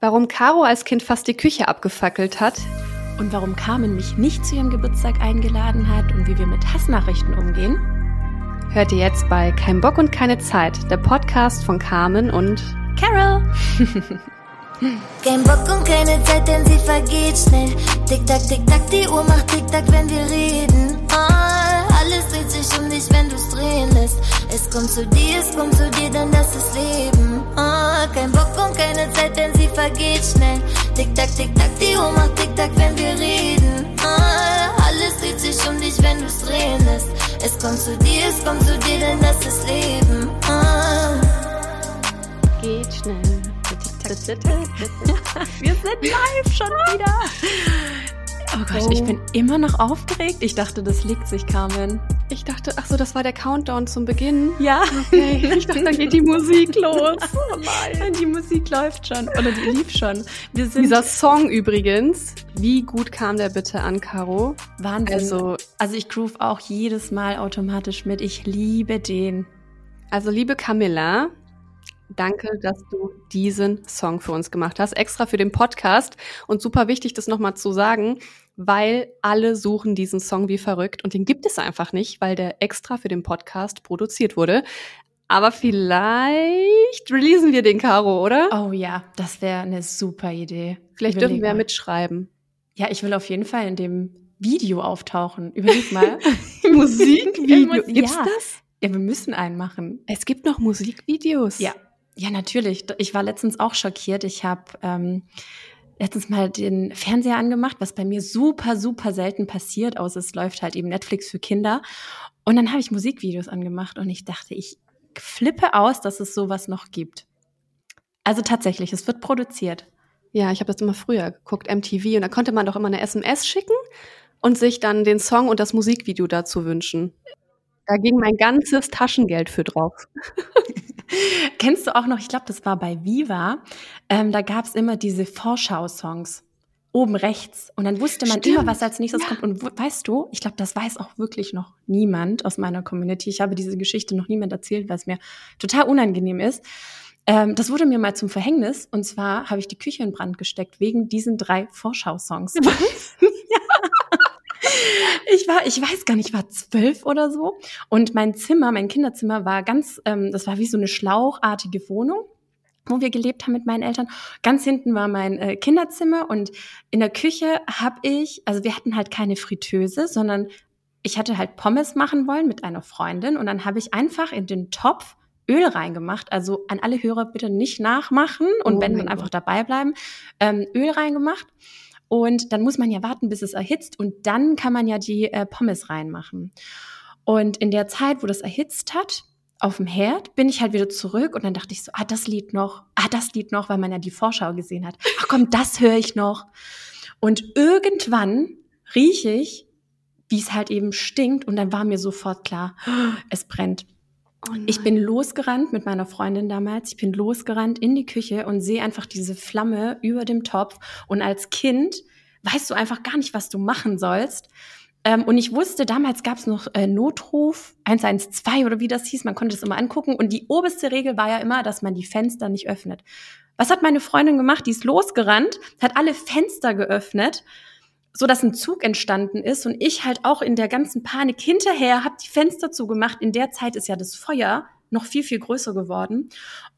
Warum Caro als Kind fast die Küche abgefackelt hat. Und warum Carmen mich nicht zu ihrem Geburtstag eingeladen hat und wie wir mit Hassnachrichten umgehen. Hört ihr jetzt bei Kein Bock und keine Zeit, der Podcast von Carmen und Carol. Kein Bock und keine Zeit, denn sie vergeht schnell. Tick tack, tick tack, die Uhr macht tick tack, wenn wir reden. Alles dreht sich um dich, wenn du's drehen lässt. Es kommt zu dir, es kommt zu dir, denn das ist Leben. Ah, kein Bock und keine Zeit, denn sie vergeht schnell. Tick tack, tick tack, die Uhr macht tick tack, wenn wir reden. Ah, alles dreht sich um dich, wenn du's drehen lässt. Es kommt zu dir, es kommt zu dir, denn das ist Leben. Ah. geht schnell. Wir sind live schon wieder. Oh Gott, ich bin immer noch aufgeregt. Ich dachte, das liegt sich, Carmen. Ich dachte, ach so, das war der Countdown zum Beginn. Ja. Okay, ich dachte, da geht die Musik los. Oh nein. Die Musik läuft schon. Oder die lief schon. Wir sind Dieser Song übrigens, wie gut kam der bitte an, Caro? Wahnsinn. Also, Also ich groove auch jedes Mal automatisch mit. Ich liebe den. also liebe Camilla, danke, dass du diesen Song für uns gemacht hast, extra für den Podcast. Und super wichtig, das nochmal zu sagen, weil alle suchen diesen Song wie verrückt und den gibt es einfach nicht, weil der extra für den Podcast produziert wurde. Aber vielleicht releasen wir den, Caro, oder? Oh ja, das wäre eine super Idee. vielleicht Überleg dürfen wir mal. mitschreiben. Ja, ich will auf jeden Fall in dem Video auftauchen. Überleg mal. Musikvideo. Gibt's ja. das? Ja, wir müssen einen machen. Es gibt noch Musikvideos. Ja, ja, natürlich. Ich war letztens auch schockiert. Ich habe ähm, letztens mal den Fernseher angemacht, was bei mir super, super selten passiert, außer es läuft halt eben Netflix für Kinder. Und dann habe ich Musikvideos angemacht und ich dachte, ich flippe aus, dass es sowas noch gibt. Also tatsächlich, es wird produziert. Ja, ich habe das immer früher geguckt, MTV, und da konnte man doch immer eine SMS schicken und sich dann den Song und das Musikvideo dazu wünschen. Da ging mein ganzes Taschengeld für drauf. Kennst du auch noch, ich glaube, das war bei Viva, ähm, da gab es immer diese Vorschau-Songs. Oben rechts. Und dann wusste man Stimmt. immer, was als nächstes Ja. kommt. Und weißt du, ich glaube, das weiß auch wirklich noch niemand aus meiner Community. Ich habe diese Geschichte noch niemand erzählt, weil es mir total unangenehm ist. Ähm, das wurde mir mal zum Verhängnis. Und zwar habe ich die Küche in Brand gesteckt wegen diesen drei Vorschau-Songs. Ich war, ich weiß gar nicht, ich war zwölf oder so. Und mein Zimmer, mein Kinderzimmer war ganz, ähm, das war wie so eine schlauchartige Wohnung wo wir gelebt haben mit meinen Eltern. Ganz hinten war mein äh, Kinderzimmer und in der Küche habe ich, also wir hatten halt keine Fritteuse, sondern ich hatte halt Pommes machen wollen mit einer Freundin und dann habe ich einfach in den Topf Öl reingemacht. Also an alle Hörer bitte nicht nachmachen und Oh wenn dann einfach dabei bleiben. Ähm, Öl reingemacht und dann muss man ja warten, bis es erhitzt und dann kann man ja die äh, Pommes reinmachen. Und in der Zeit, wo das erhitzt hat, auf dem Herd, bin ich halt wieder zurück und dann dachte ich so, ah, das Lied noch, ah, das Lied noch, weil man ja die Vorschau gesehen hat. Ach komm, das höre ich noch. Und irgendwann rieche ich, wie es halt eben stinkt und dann war mir sofort klar, es brennt. Oh. Ich bin losgerannt mit meiner Freundin damals. Ich bin losgerannt in die Küche und sehe einfach diese Flamme über dem Topf. Und als Kind weißt du einfach gar nicht, was du machen sollst. Ähm, und ich wusste, damals gab es noch äh, Notruf 112 oder wie das hieß. Man konnte es immer angucken. Und die oberste Regel war ja immer, dass man die Fenster nicht öffnet. Was hat meine Freundin gemacht? Die ist losgerannt, hat alle Fenster geöffnet, so dass ein Zug entstanden ist und ich halt auch in der ganzen Panik hinterher habe die Fenster zugemacht. In der Zeit ist ja das Feuer noch viel, viel größer geworden.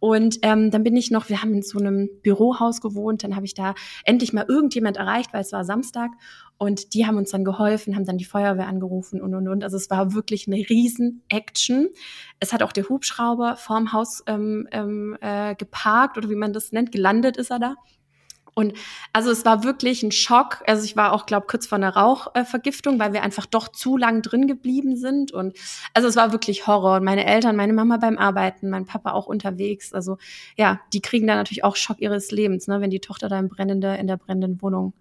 Und ähm, dann bin ich noch, wir haben in so einem Bürohaus gewohnt, dann habe ich da endlich mal irgendjemand erreicht, weil es war Samstag. Und die haben uns dann geholfen, haben dann die Feuerwehr angerufen und, und, und. Also es war wirklich eine riesen Action. Es hat auch der Hubschrauber vorm Haus ähm, ähm, äh, geparkt oder wie man das nennt, gelandet ist er da. Und also es war wirklich ein Schock. Also ich war auch, glaube kurz vor einer Rauchvergiftung, weil wir einfach doch zu lang drin geblieben sind. Und also es war wirklich Horror. Und meine Eltern, meine Mama beim Arbeiten, mein Papa auch unterwegs. Also ja, die kriegen da natürlich auch Schock ihres Lebens, ne, wenn die Tochter da in, brennender, in der brennenden Wohnung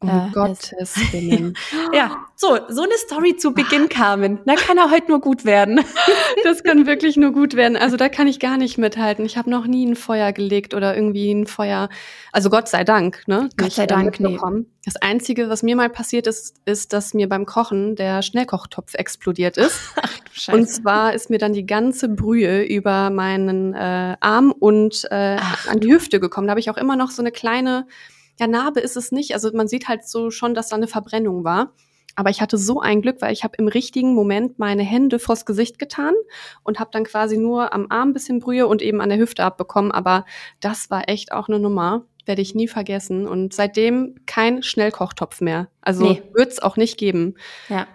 Um äh, Gottes Willen. Ja, so, so eine Story zu Beginn, Carmen. Da kann er heute nur gut werden. Das kann wirklich nur gut werden. Also da kann ich gar nicht mithalten. Ich habe noch nie ein Feuer gelegt oder irgendwie ein Feuer. Also Gott sei Dank, ne? Gott sei Dank, nee. Das Einzige, was mir mal passiert ist, ist, dass mir beim Kochen der Schnellkochtopf explodiert ist. Scheiße. Und zwar ist mir dann die ganze Brühe über meinen äh, Arm und äh, Ach, an die Hüfte gekommen. Da habe ich auch immer noch so eine kleine, ja, Narbe ist es nicht. Also man sieht halt so schon, dass da eine Verbrennung war. Aber ich hatte so ein Glück, weil ich habe im richtigen Moment meine Hände vors Gesicht getan und habe dann quasi nur am Arm ein bisschen Brühe und eben an der Hüfte abbekommen. Aber das war echt auch eine Nummer, werde ich nie vergessen. Und seitdem kein Schnellkochtopf mehr. Also Nee. wird's auch nicht geben. ja,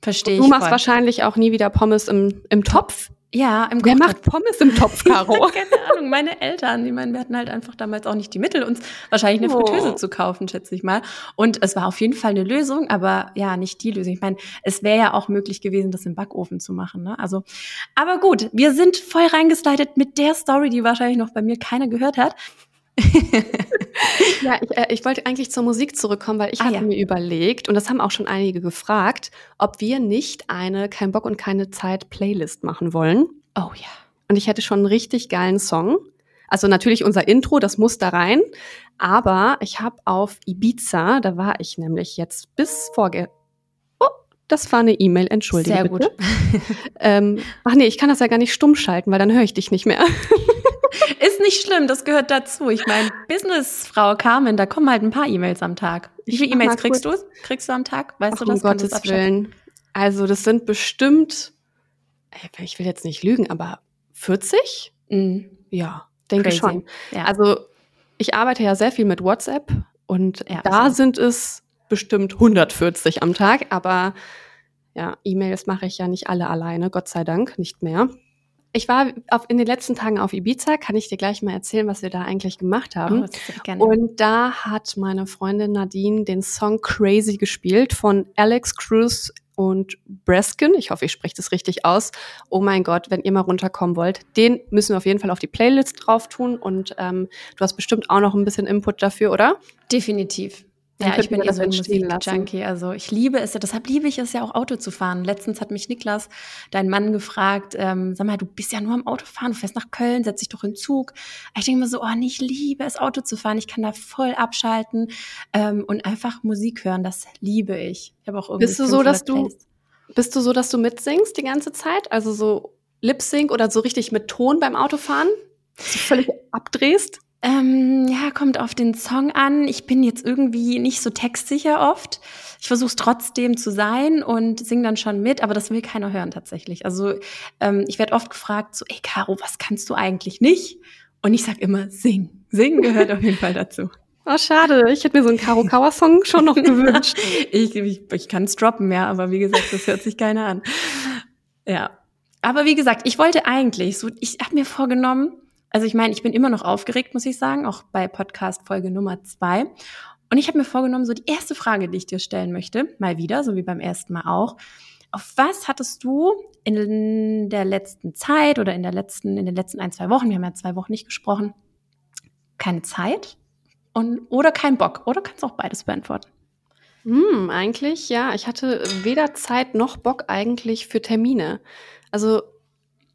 verstehe ich. Du machst voll. wahrscheinlich auch nie wieder Pommes im, im Topf. Ja, im Wer macht Pommes im Topf, Caro? Keine Ahnung, meine Eltern, die meinen, wir hatten halt einfach damals auch nicht die Mittel, uns wahrscheinlich eine Oh. Fritteuse zu kaufen, schätze ich mal. Und es war auf jeden Fall eine Lösung, aber ja, nicht die Lösung. Ich meine, es wäre ja auch möglich gewesen, das im Backofen zu machen. Ne? Also, aber gut, wir sind voll reingeslidet mit der Story, die wahrscheinlich noch bei mir keiner gehört hat. Ja, ich, äh, ich wollte eigentlich zur Musik zurückkommen, weil ich Ah, hatte ja. mir überlegt, und das haben auch schon einige gefragt, ob wir nicht eine Kein Bock und keine Zeit Playlist machen wollen. Oh ja. Und ich hätte schon einen richtig geilen Song. Also natürlich unser Intro, das muss da rein. Aber ich habe auf Ibiza, da war ich nämlich jetzt bis vorge... Oh, das war eine E-Mail, entschuldige Sehr bitte. gut. Ähm, ach nee, ich kann das ja gar nicht stumm schalten, weil dann höre ich dich nicht mehr. Ist nicht schlimm, das gehört dazu. Ich meine, Businessfrau Carmen, da kommen halt ein paar E-Mails am Tag. Wie viele E-Mails kriegst du? Kriegst du am Tag? Weißt Ach, du um das? Du Gottes das? Willen. Also das sind bestimmt, ich will jetzt nicht lügen, aber 40? Mhm. Ja, denke Crazy. schon. Ja. Also ich arbeite ja sehr viel mit WhatsApp und Ja, da so. sind es bestimmt 140 am Tag, aber ja, E-Mails mache ich ja nicht alle alleine, Gott sei Dank, nicht mehr. Ich war auf, in den letzten Tagen auf Ibiza, kann ich dir gleich mal erzählen, was wir da eigentlich gemacht haben. Oh. Und da hat meine Freundin Nadine den Song Crazy gespielt von Alex Cruz und Breskin. Ich hoffe, ich spreche das richtig aus. Oh mein Gott, wenn ihr mal runterkommen wollt, den müssen wir auf jeden Fall auf die Playlist drauf tun. Und ähm, du hast bestimmt auch noch ein bisschen Input dafür, oder? Definitiv. Dann Ja, ich bin wir eh so ein lassen. Musikjunkie. Also ich liebe es ja, deshalb liebe ich es ja auch Auto zu fahren. Letztens hat mich Niklas, dein Mann, gefragt, ähm, sag mal, du bist ja nur am Auto fahren, du fährst nach Köln, setz dich doch in den Zug. Ich denke mir so, oh, ich liebe es, Auto zu fahren. Ich kann da voll abschalten ähm, und einfach Musik hören. Das liebe ich. Ich habe auch irgendwie Bist du so, dass 500 du-. Bist du so, dass du mitsingst die ganze Zeit? Also so Lip-Sync oder so richtig mit Ton beim Autofahren? Dass du völlig abdrehst? Ähm, ja, kommt auf den Song an. Ich bin jetzt irgendwie nicht so textsicher oft. Ich versuche es trotzdem zu sein und singe dann schon mit, aber das will keiner hören tatsächlich. Also ähm, ich werde oft gefragt, so, ey Caro, was kannst du eigentlich nicht? Und ich sag immer, sing. Singen gehört auf jeden Fall dazu. Oh, schade. Ich hätte mir so einen Karo Kauer Song schon noch gewünscht. ich ich, ich kann es droppen, ja, aber wie gesagt, das hört sich keiner an. Ja. Aber wie gesagt, ich wollte eigentlich, so, ich habe mir vorgenommen, also ich meine, ich bin immer noch aufgeregt, muss ich sagen, auch bei Podcast Folge Nummer zwei. Und ich habe mir vorgenommen, so die erste Frage, die ich dir stellen möchte, mal wieder, so wie beim ersten Mal auch. Auf was hattest du in der letzten Zeit oder in der letzten, in den letzten ein, zwei Wochen, wir haben ja zwei Wochen nicht gesprochen, keine Zeit und, oder keinen Bock? Oder kannst auch beides beantworten? Hm, eigentlich, ja. Ich hatte weder Zeit noch Bock eigentlich für Termine. Also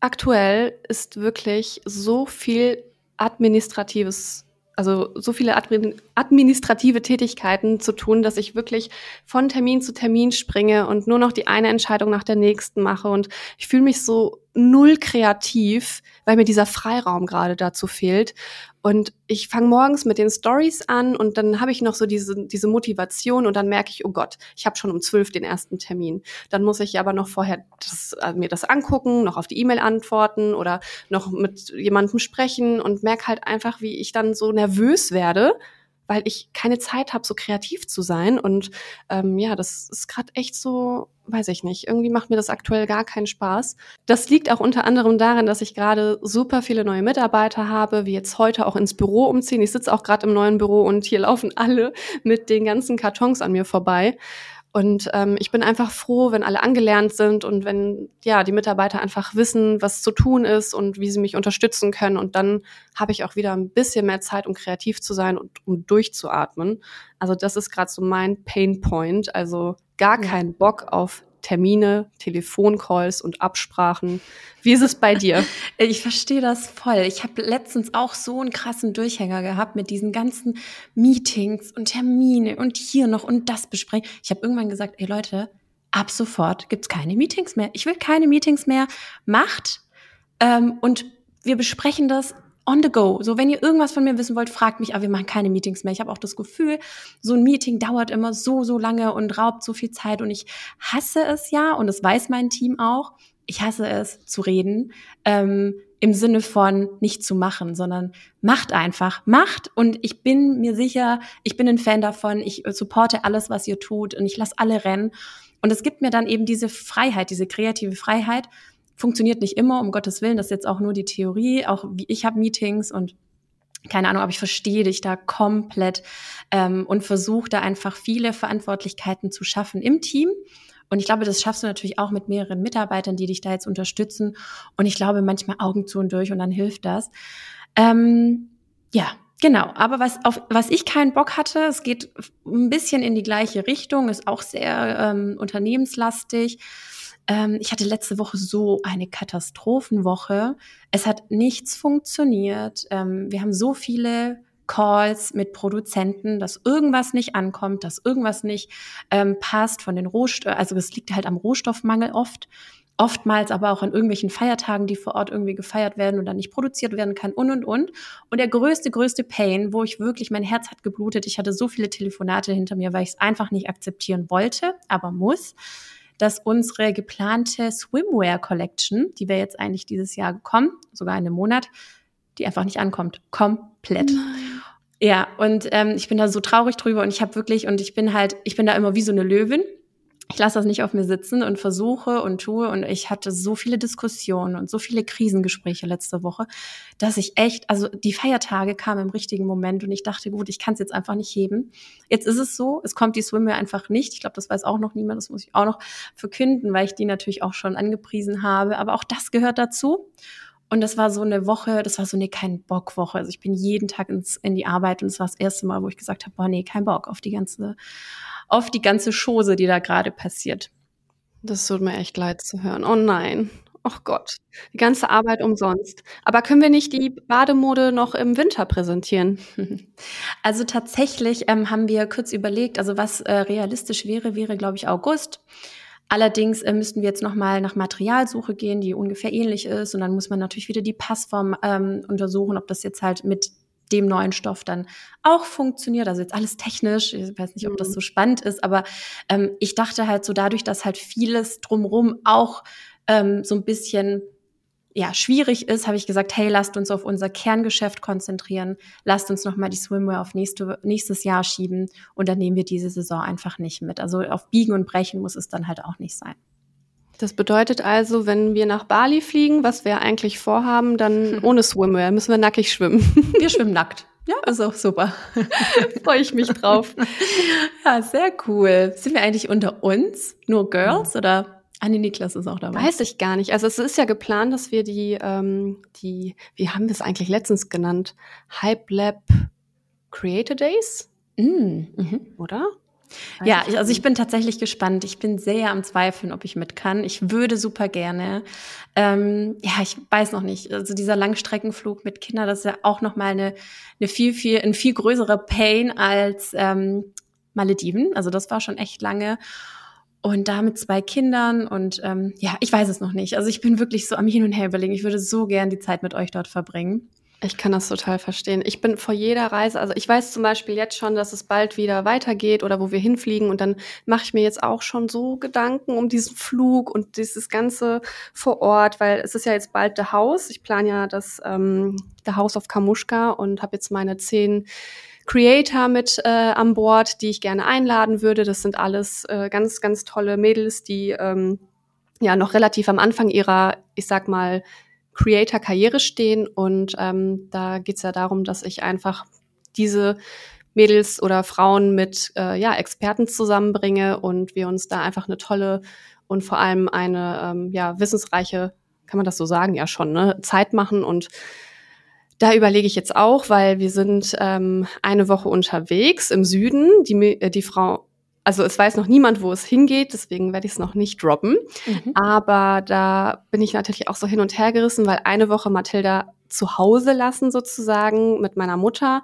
aktuell ist wirklich so viel administratives, also so viele admin administrative Tätigkeiten zu tun, dass ich wirklich von Termin zu Termin springe und nur noch die eine Entscheidung nach der nächsten mache. Und ich fühle mich so null kreativ, weil mir dieser Freiraum gerade dazu fehlt. Und ich fange morgens mit den Stories an und dann habe ich noch so diese, diese Motivation und dann merke ich, oh Gott, ich habe schon um zwölf den ersten Termin. Dann muss ich aber noch vorher das, äh, mir das angucken, noch auf die E-Mail antworten oder noch mit jemandem sprechen und merke halt einfach, wie ich dann so nervös werde, weil ich keine Zeit habe, so kreativ zu sein. Und ähm, ja, das ist gerade echt so, weiß ich nicht, irgendwie macht mir das aktuell gar keinen Spaß. Das liegt auch unter anderem daran, dass ich gerade super viele neue Mitarbeiter habe, wie jetzt heute auch ins Büro umziehen. Ich sitze auch gerade im neuen Büro und hier laufen alle mit den ganzen Kartons an mir vorbei. Und ähm, ich bin einfach froh, wenn alle angelernt sind und wenn ja die Mitarbeiter einfach wissen, was zu tun ist und wie sie mich unterstützen können. Und dann habe ich auch wieder ein bisschen mehr Zeit, um kreativ zu sein und um durchzuatmen. Also das ist gerade so mein Pain Point. Also gar keinen Bock auf Termine, Telefoncalls und Absprachen. Wie ist es bei dir? Ich verstehe das voll. Ich habe letztens auch so einen krassen Durchhänger gehabt mit diesen ganzen Meetings und Termine und hier noch und das besprechen. Ich habe irgendwann gesagt, ey Leute, ab sofort gibt's keine Meetings mehr. Ich will keine Meetings mehr. Macht ähm, und wir besprechen das on the go. So, wenn ihr irgendwas von mir wissen wollt, fragt mich, aber wir machen keine Meetings mehr. Ich habe auch das Gefühl, so ein Meeting dauert immer so, so lange und raubt so viel Zeit und ich hasse es ja und das weiß mein Team auch. Ich hasse es zu reden. Ähm, im Sinne von nicht zu machen, sondern macht einfach, macht und ich bin mir sicher, ich bin ein Fan davon, ich supporte alles, was ihr tut und ich lasse alle rennen und es gibt mir dann eben diese Freiheit, diese kreative Freiheit Funktioniert nicht immer, um Gottes Willen, das ist jetzt auch nur die Theorie. Auch wie ich habe Meetings und keine Ahnung, aber ich verstehe dich da komplett ähm, und versuche da einfach viele Verantwortlichkeiten zu schaffen im Team. Und ich glaube, das schaffst du natürlich auch mit mehreren Mitarbeitern, die dich da jetzt unterstützen. Und ich glaube, manchmal Augen zu und durch und dann hilft das. Ähm, ja, genau. Aber was, auf was ich keinen Bock hatte, es geht ein bisschen in die gleiche Richtung, ist auch sehr ähm, unternehmenslastig ähm, ich hatte letzte Woche so eine Katastrophenwoche. Es hat nichts funktioniert. Ähm, wir haben so viele Calls mit Produzenten, dass irgendwas nicht ankommt, dass irgendwas nicht ähm, passt von den Rohstoffen. Also es liegt halt am Rohstoffmangel oft. Oftmals aber auch an irgendwelchen Feiertagen, die vor Ort irgendwie gefeiert werden und dann nicht produziert werden kann und und und. Und der größte, größte Pain, wo ich wirklich, mein Herz hat geblutet, ich hatte so viele Telefonate hinter mir, weil ich es einfach nicht akzeptieren wollte, aber muss, dass unsere geplante Swimwear Collection, die wäre jetzt eigentlich dieses Jahr gekommen, sogar in einem Monat, die einfach nicht ankommt. Komplett. Nein. Ja, und ähm, ich bin da so traurig drüber und ich habe wirklich, und ich bin halt, ich bin da immer wie so eine Löwin ich lasse das nicht auf mir sitzen und versuche und tue. Und ich hatte so viele Diskussionen und so viele Krisengespräche letzte Woche, dass ich echt, also die Feiertage kamen im richtigen Moment und ich dachte, gut, ich kann es jetzt einfach nicht heben. Jetzt ist es so, es kommt die Swimwear einfach nicht. Ich glaube, das weiß auch noch niemand, das muss ich auch noch verkünden, weil ich die natürlich auch schon angepriesen habe. Aber auch das gehört dazu. Und das war so eine Woche, das war so eine kein Bock Woche. Also ich bin jeden Tag ins, in die Arbeit und es war das erste Mal, wo ich gesagt habe, boah, nee, kein Bock auf die ganze auf die ganze Chose, die da gerade passiert. Das tut mir echt leid zu hören. Oh nein. Oh Gott, die ganze Arbeit umsonst. Aber können wir nicht die Bademode noch im Winter präsentieren? Also tatsächlich ähm, haben wir kurz überlegt, also was äh, realistisch wäre, wäre, glaube ich, August. Allerdings äh, müssten wir jetzt nochmal nach Materialsuche gehen, die ungefähr ähnlich ist. Und dann muss man natürlich wieder die Passform ähm, untersuchen, ob das jetzt halt mit dem neuen Stoff dann auch funktioniert. Also jetzt alles technisch. Ich weiß nicht, ob das mhm. so spannend ist, aber ähm, ich dachte halt so dadurch, dass halt vieles drumrum auch ähm, so ein bisschen ja, schwierig ist, habe ich gesagt, hey, lasst uns auf unser Kerngeschäft konzentrieren, lasst uns nochmal die Swimwear auf nächste, nächstes Jahr schieben und dann nehmen wir diese Saison einfach nicht mit. Also auf Biegen und Brechen muss es dann halt auch nicht sein. Das bedeutet also, wenn wir nach Bali fliegen, was wir eigentlich vorhaben, dann ohne Swimwear müssen wir nackig schwimmen. Wir schwimmen nackt. Ja, ist auch super. Freue ich mich drauf. Ja, sehr cool. Sind wir eigentlich unter uns? Nur Girls oder Anni Niklas ist auch dabei? Weiß ich gar nicht. Also es ist ja geplant, dass wir die, ähm, die, wie haben wir es eigentlich letztens genannt? Hype Lab Creator Days? Mm, mhm. Oder? Ja, ich, also ich bin tatsächlich gespannt. Ich bin sehr am Zweifeln, ob ich mit kann. Ich würde super gerne. Ähm, ja, ich weiß noch nicht. Also dieser Langstreckenflug mit Kindern, das ist ja auch noch mal eine, eine viel, viel, ein viel größerer Pain als ähm, Malediven. Also das war schon echt lange. Und da mit zwei Kindern und ähm, ja, ich weiß es noch nicht. Also ich bin wirklich so am Hin und Her überlegen. Ich würde so gern die Zeit mit euch dort verbringen. Ich kann das total verstehen. Ich bin vor jeder Reise, also ich weiß zum Beispiel jetzt schon, dass es bald wieder weitergeht oder wo wir hinfliegen und dann mache ich mir jetzt auch schon so Gedanken um diesen Flug und dieses Ganze vor Ort, weil es ist ja jetzt bald The House. Ich plane ja das ähm, The House of Kamushka und habe jetzt meine zehn Creator mit äh, an Bord, die ich gerne einladen würde. Das sind alles äh, ganz, ganz tolle Mädels, die ähm, ja noch relativ am Anfang ihrer, ich sag mal, Creator-Karriere stehen. Und ähm, da geht es ja darum, dass ich einfach diese Mädels oder Frauen mit äh, ja, Experten zusammenbringe und wir uns da einfach eine tolle und vor allem eine ähm, ja, wissensreiche, kann man das so sagen, ja schon, ne, Zeit machen und da überlege ich jetzt auch, weil wir sind ähm, eine Woche unterwegs im Süden. Die, äh, die Frau, also es weiß noch niemand, wo es hingeht, deswegen werde ich es noch nicht droppen. Mhm. Aber da bin ich natürlich auch so hin und her gerissen, weil eine Woche Mathilda zu Hause lassen sozusagen mit meiner Mutter.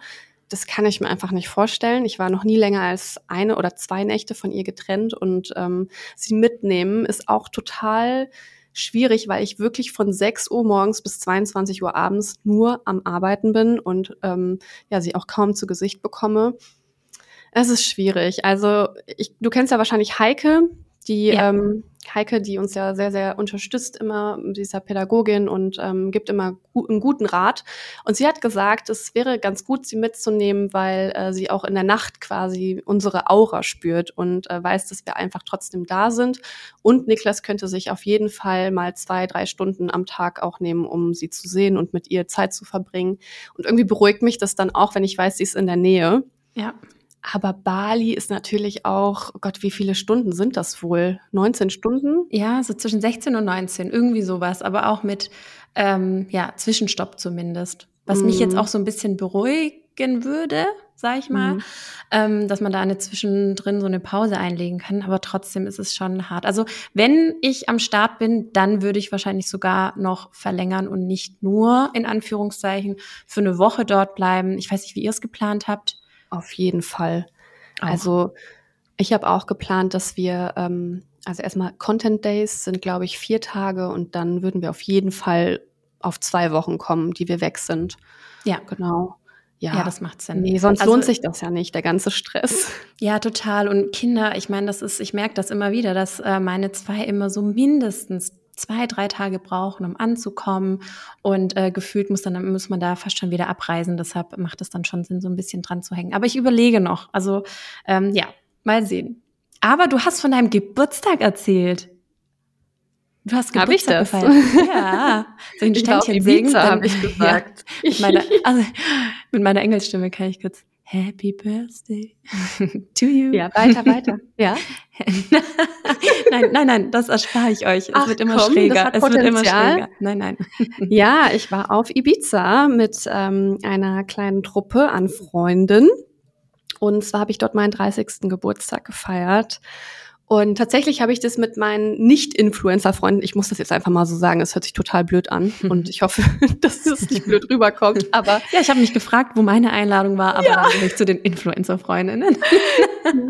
Das kann ich mir einfach nicht vorstellen. Ich war noch nie länger als eine oder zwei Nächte von ihr getrennt und ähm, sie mitnehmen ist auch total schwierig, weil ich wirklich von 6 Uhr morgens bis 22 Uhr abends nur am Arbeiten bin und ähm, ja, sie auch kaum zu Gesicht bekomme. Es ist schwierig. Also ich, du kennst ja wahrscheinlich Heike, die ja. ähm, Heike, die uns ja sehr, sehr unterstützt immer, dieser Pädagogin und ähm, gibt immer gu einen guten Rat. Und sie hat gesagt, es wäre ganz gut, sie mitzunehmen, weil äh, sie auch in der Nacht quasi unsere Aura spürt und äh, weiß, dass wir einfach trotzdem da sind. Und Niklas könnte sich auf jeden Fall mal zwei, drei Stunden am Tag auch nehmen, um sie zu sehen und mit ihr Zeit zu verbringen. Und irgendwie beruhigt mich das dann auch, wenn ich weiß, sie ist in der Nähe. Ja. Aber Bali ist natürlich auch, oh Gott, wie viele Stunden sind das wohl? 19 Stunden? Ja, so zwischen 16 und 19, irgendwie sowas, aber auch mit ähm, ja, Zwischenstopp zumindest. Was mm. mich jetzt mhm. auch so ein bisschen beruhigen würde, sag ich mal, mm. ähm, dass man da eine zwischendrin so eine Pause einlegen kann, aber trotzdem ist es schon hart. Also wenn ich am Start bin, dann würde ich wahrscheinlich sogar noch verlängern und nicht nur in Anführungszeichen für eine Woche dort bleiben. Ich weiß nicht, wie ihr es geplant habt. Auf jeden Fall. Auch. Also ich habe auch geplant, dass wir, ähm, also erstmal Content Days sind, glaube ich, vier Tage und dann würden wir auf jeden Fall auf zwei Wochen kommen, die wir weg sind. Ja. Genau. Ja, ja, das macht Sinn. Nee, sonst also, lohnt sich das ja nicht, der ganze Stress. Ja, total. Und Kinder, ich meine, das ist, ich merke das immer wieder, dass äh, meine zwei immer so mindestens zwei, drei Tage brauchen, um anzukommen. Und äh, gefühlt muss dann muss man da fast schon wieder abreisen. Deshalb macht es dann schon Sinn, so ein bisschen dran zu hängen. Aber ich überlege noch. Also ähm, ja, mal sehen. Aber du hast von deinem Geburtstag erzählt. Du hast Geburtstag gefeiert. Ja. Ich ein Ständchen singen? habe ich gesagt. Ja, mit, meiner, also, mit meiner Engelsstimme kann ich kurz. Happy Birthday to you. Ja, weiter, weiter. Ja. nein, nein, nein, das erspare ich euch. Es Ach, wird immer komm, schräger. es wird immer schräger. Nein, nein. ja, ich war auf Ibiza mit ähm, einer kleinen Truppe an Freunden. Und zwar habe ich dort meinen 30. Geburtstag gefeiert. Und tatsächlich habe ich das mit meinen Nicht-Influencer-Freunden, ich muss das jetzt einfach mal so sagen, es hört sich total blöd an und ich hoffe, dass es nicht blöd rüberkommt. Aber ja, ich habe mich gefragt, wo meine Einladung war, aber ja. dann bin ich zu den Influencer-Freundinnen.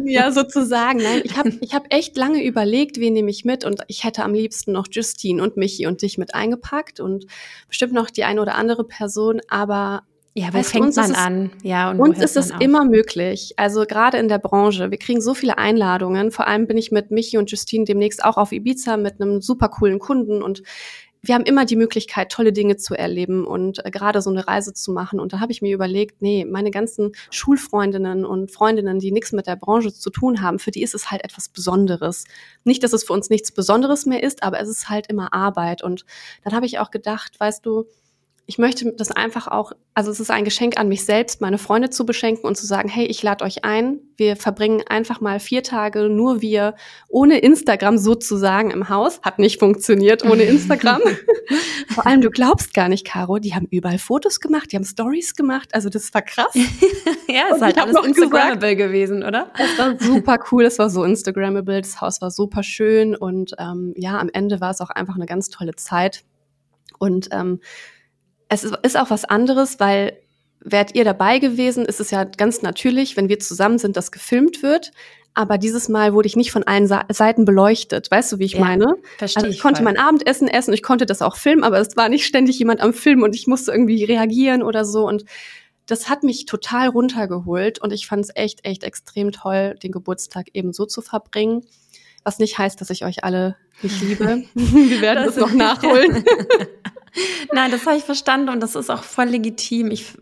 ja, sozusagen. Nein, ich habe ich hab echt lange überlegt, wen nehme ich mit und ich hätte am liebsten noch Justine und Michi und dich mit eingepackt und bestimmt noch die eine oder andere Person, aber ja, wo fängt man an? Ja, und uns ist es immer möglich. Also gerade in der Branche. Wir kriegen so viele Einladungen. Vor allem bin ich mit Michi und Justine demnächst auch auf Ibiza mit einem super coolen Kunden und wir haben immer die Möglichkeit, tolle Dinge zu erleben und äh, gerade so eine Reise zu machen. Und da habe ich mir überlegt, nee, meine ganzen Schulfreundinnen und Freundinnen, die nichts mit der Branche zu tun haben, für die ist es halt etwas Besonderes. Nicht, dass es für uns nichts Besonderes mehr ist, aber es ist halt immer Arbeit. Und dann habe ich auch gedacht, weißt du, ich möchte das einfach auch, also es ist ein Geschenk an mich selbst, meine Freunde zu beschenken und zu sagen, hey, ich lade euch ein. Wir verbringen einfach mal vier Tage nur wir ohne Instagram sozusagen im Haus. Hat nicht funktioniert ohne Instagram. Vor allem, du glaubst gar nicht, Caro, die haben überall Fotos gemacht, die haben Stories gemacht. Also das war krass. ja, es ist halt alles Instagrammable gewesen, oder? Es war super cool, es war so Instagrammable, das Haus war super schön und ähm, ja, am Ende war es auch einfach eine ganz tolle Zeit. Und ähm, es ist auch was anderes, weil wärt ihr dabei gewesen, ist es ja ganz natürlich, wenn wir zusammen sind, dass gefilmt wird. Aber dieses Mal wurde ich nicht von allen Seiten beleuchtet. Weißt du, wie ich ja, meine? Verstehe also ich konnte voll. mein Abendessen essen, ich konnte das auch filmen, aber es war nicht ständig jemand am Film und ich musste irgendwie reagieren oder so. Und das hat mich total runtergeholt und ich fand es echt, echt extrem toll, den Geburtstag eben so zu verbringen. Was nicht heißt, dass ich euch alle nicht liebe. Wir werden das, das noch nachholen. Nein, das habe ich verstanden und das ist auch voll legitim. Ich,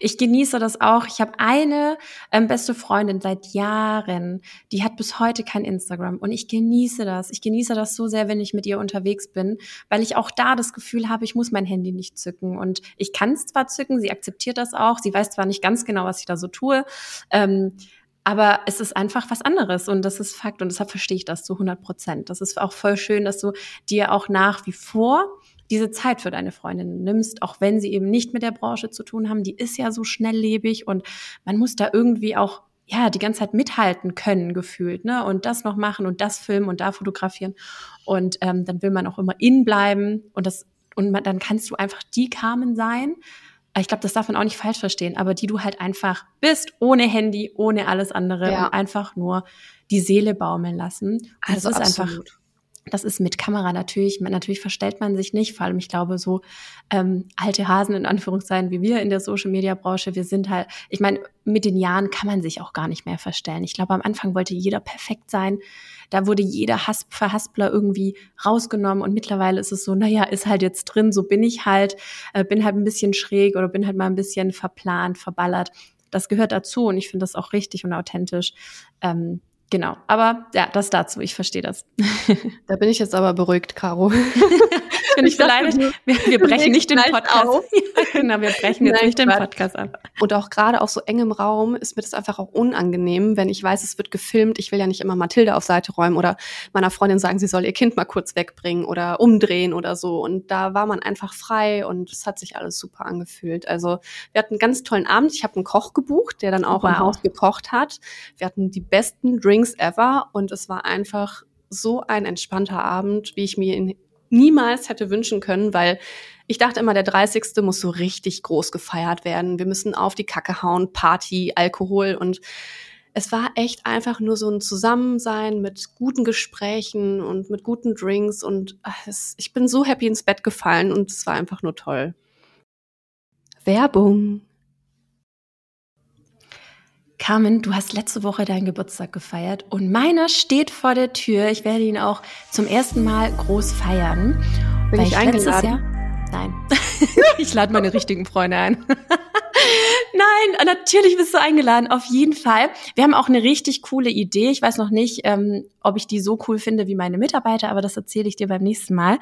ich genieße das auch. Ich habe eine ähm, beste Freundin seit Jahren, die hat bis heute kein Instagram und ich genieße das. Ich genieße das so sehr, wenn ich mit ihr unterwegs bin, weil ich auch da das Gefühl habe, ich muss mein Handy nicht zücken und ich kann es zwar zücken, sie akzeptiert das auch, sie weiß zwar nicht ganz genau, was ich da so tue. Ähm, aber es ist einfach was anderes und das ist Fakt und deshalb verstehe ich das zu 100 Prozent. Das ist auch voll schön, dass du dir auch nach wie vor diese Zeit für deine Freundin nimmst, auch wenn sie eben nicht mit der Branche zu tun haben. Die ist ja so schnelllebig und man muss da irgendwie auch ja, die ganze Zeit mithalten können, gefühlt, ne? Und das noch machen und das filmen und da fotografieren. Und ähm, dann will man auch immer in bleiben und das, und man, dann kannst du einfach die Carmen sein. Ich glaube, das darf man auch nicht falsch verstehen, aber die du halt einfach bist, ohne Handy, ohne alles andere ja. und einfach nur die Seele baumeln lassen. Und also das ist absolut. einfach das ist mit Kamera natürlich, natürlich verstellt man sich nicht, vor allem ich glaube so ähm, alte Hasen in Anführungszeichen wie wir in der Social Media Branche, wir sind halt, ich meine, mit den Jahren kann man sich auch gar nicht mehr verstellen. Ich glaube, am Anfang wollte jeder perfekt sein, da wurde jeder Hass, Verhaspler irgendwie rausgenommen und mittlerweile ist es so, naja, ist halt jetzt drin, so bin ich halt, äh, bin halt ein bisschen schräg oder bin halt mal ein bisschen verplant, verballert. Das gehört dazu und ich finde das auch richtig und authentisch. Ähm, Genau, aber ja, das dazu, ich verstehe das. Da bin ich jetzt aber beruhigt, Caro. Bin ich beleidigt? Wir, wir brechen nicht den Podcast auf. Ja, genau, wir brechen jetzt Nein, nicht den Podcast ab. Und auch gerade auf so engem Raum ist mir das einfach auch unangenehm, wenn ich weiß, es wird gefilmt. Ich will ja nicht immer Mathilde auf Seite räumen oder meiner Freundin sagen, sie soll ihr Kind mal kurz wegbringen oder umdrehen oder so. Und da war man einfach frei und es hat sich alles super angefühlt. Also wir hatten einen ganz tollen Abend. Ich habe einen Koch gebucht, der dann auch wow. im Haus gekocht hat. Wir hatten die besten Drinks ever und es war einfach so ein entspannter Abend, wie ich mir ihn niemals hätte wünschen können, weil ich dachte immer, der 30. muss so richtig groß gefeiert werden. Wir müssen auf die Kacke hauen, Party, Alkohol und es war echt einfach nur so ein Zusammensein mit guten Gesprächen und mit guten Drinks und es, ich bin so happy ins Bett gefallen und es war einfach nur toll. Werbung. Carmen, du hast letzte Woche deinen Geburtstag gefeiert und meiner steht vor der Tür. Ich werde ihn auch zum ersten Mal groß feiern. Bin ich, ich eingeladen? Nein, ich lade meine richtigen Freunde ein. Nein, natürlich bist du eingeladen, auf jeden Fall. Wir haben auch eine richtig coole Idee. Ich weiß noch nicht, ähm, ob ich die so cool finde wie meine Mitarbeiter, aber das erzähle ich dir beim nächsten Mal.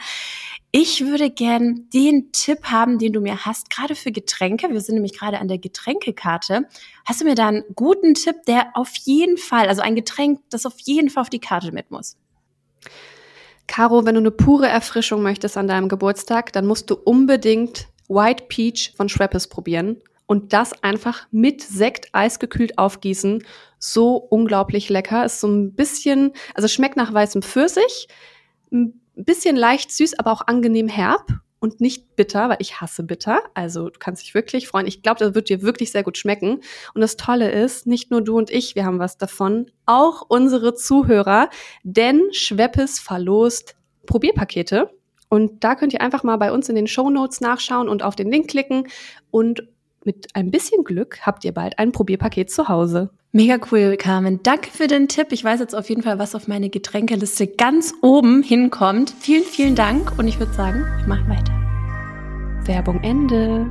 Ich würde gern den Tipp haben, den du mir hast, gerade für Getränke. Wir sind nämlich gerade an der Getränkekarte. Hast du mir da einen guten Tipp, der auf jeden Fall, also ein Getränk, das auf jeden Fall auf die Karte mit muss? Caro, wenn du eine pure Erfrischung möchtest an deinem Geburtstag, dann musst du unbedingt White Peach von Schweppes probieren und das einfach mit Sekt eisgekühlt aufgießen. So unglaublich lecker. Ist so ein bisschen, also schmeckt nach weißem Pfirsich, ein bisschen leicht süß, aber auch angenehm herb und nicht bitter, weil ich hasse bitter. Also du kannst dich wirklich freuen. Ich glaube, das wird dir wirklich sehr gut schmecken. Und das Tolle ist, nicht nur du und ich, wir haben was davon, auch unsere Zuhörer, denn Schweppes verlost Probierpakete. Und da könnt ihr einfach mal bei uns in den Show Notes nachschauen und auf den Link klicken und mit ein bisschen Glück habt ihr bald ein Probierpaket zu Hause. Mega cool, Carmen. Danke für den Tipp. Ich weiß jetzt auf jeden Fall, was auf meine Getränkeliste ganz oben hinkommt. Vielen, vielen Dank und ich würde sagen, wir machen weiter. Werbung Ende.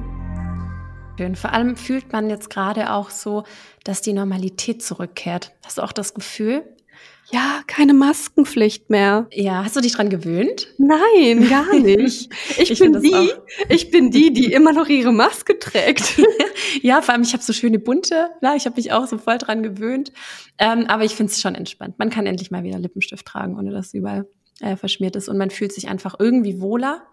Schön. Vor allem fühlt man jetzt gerade auch so, dass die Normalität zurückkehrt. Hast du auch das Gefühl? Ja, keine Maskenpflicht mehr. Ja, hast du dich dran gewöhnt? Nein, gar nicht. Ich, ich bin die, ich bin die, die immer noch ihre Maske trägt. ja, vor allem ich habe so schöne bunte. Ja, ich habe mich auch so voll dran gewöhnt. Ähm, aber ich finde es schon entspannt. Man kann endlich mal wieder Lippenstift tragen, ohne dass überall äh, verschmiert ist und man fühlt sich einfach irgendwie wohler,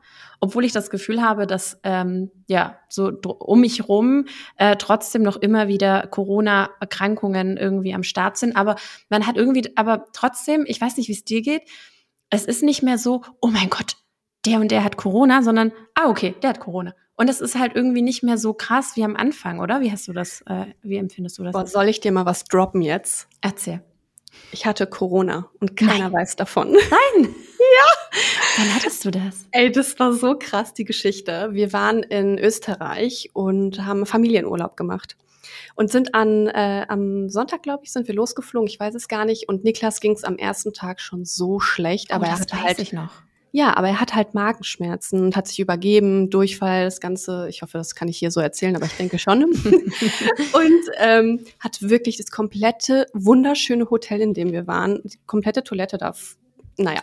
obwohl ich das Gefühl habe, dass ähm, ja so um mich rum äh, trotzdem noch immer wieder Corona-Erkrankungen irgendwie am Start sind. Aber man hat irgendwie, aber trotzdem, ich weiß nicht, wie es dir geht. Es ist nicht mehr so, oh mein Gott, der und der hat Corona, sondern ah okay, der hat Corona. Und es ist halt irgendwie nicht mehr so krass wie am Anfang, oder? Wie hast du das? Äh, wie empfindest du das? Boah, soll ich dir mal was droppen jetzt? Erzähl. Ich hatte Corona und keiner Nein. weiß davon. Nein. ja. Du das? Ey, das war so krass, die Geschichte. Wir waren in Österreich und haben Familienurlaub gemacht. Und sind an, äh, am Sonntag, glaube ich, sind wir losgeflogen. Ich weiß es gar nicht. Und Niklas ging es am ersten Tag schon so schlecht. Oh, aber er hatte halt. Ich noch. Ja, aber er hat halt Magenschmerzen und hat sich übergeben, Durchfall, das Ganze. Ich hoffe, das kann ich hier so erzählen, aber ich denke schon. und ähm, hat wirklich das komplette wunderschöne Hotel, in dem wir waren, die komplette Toilette da. Naja.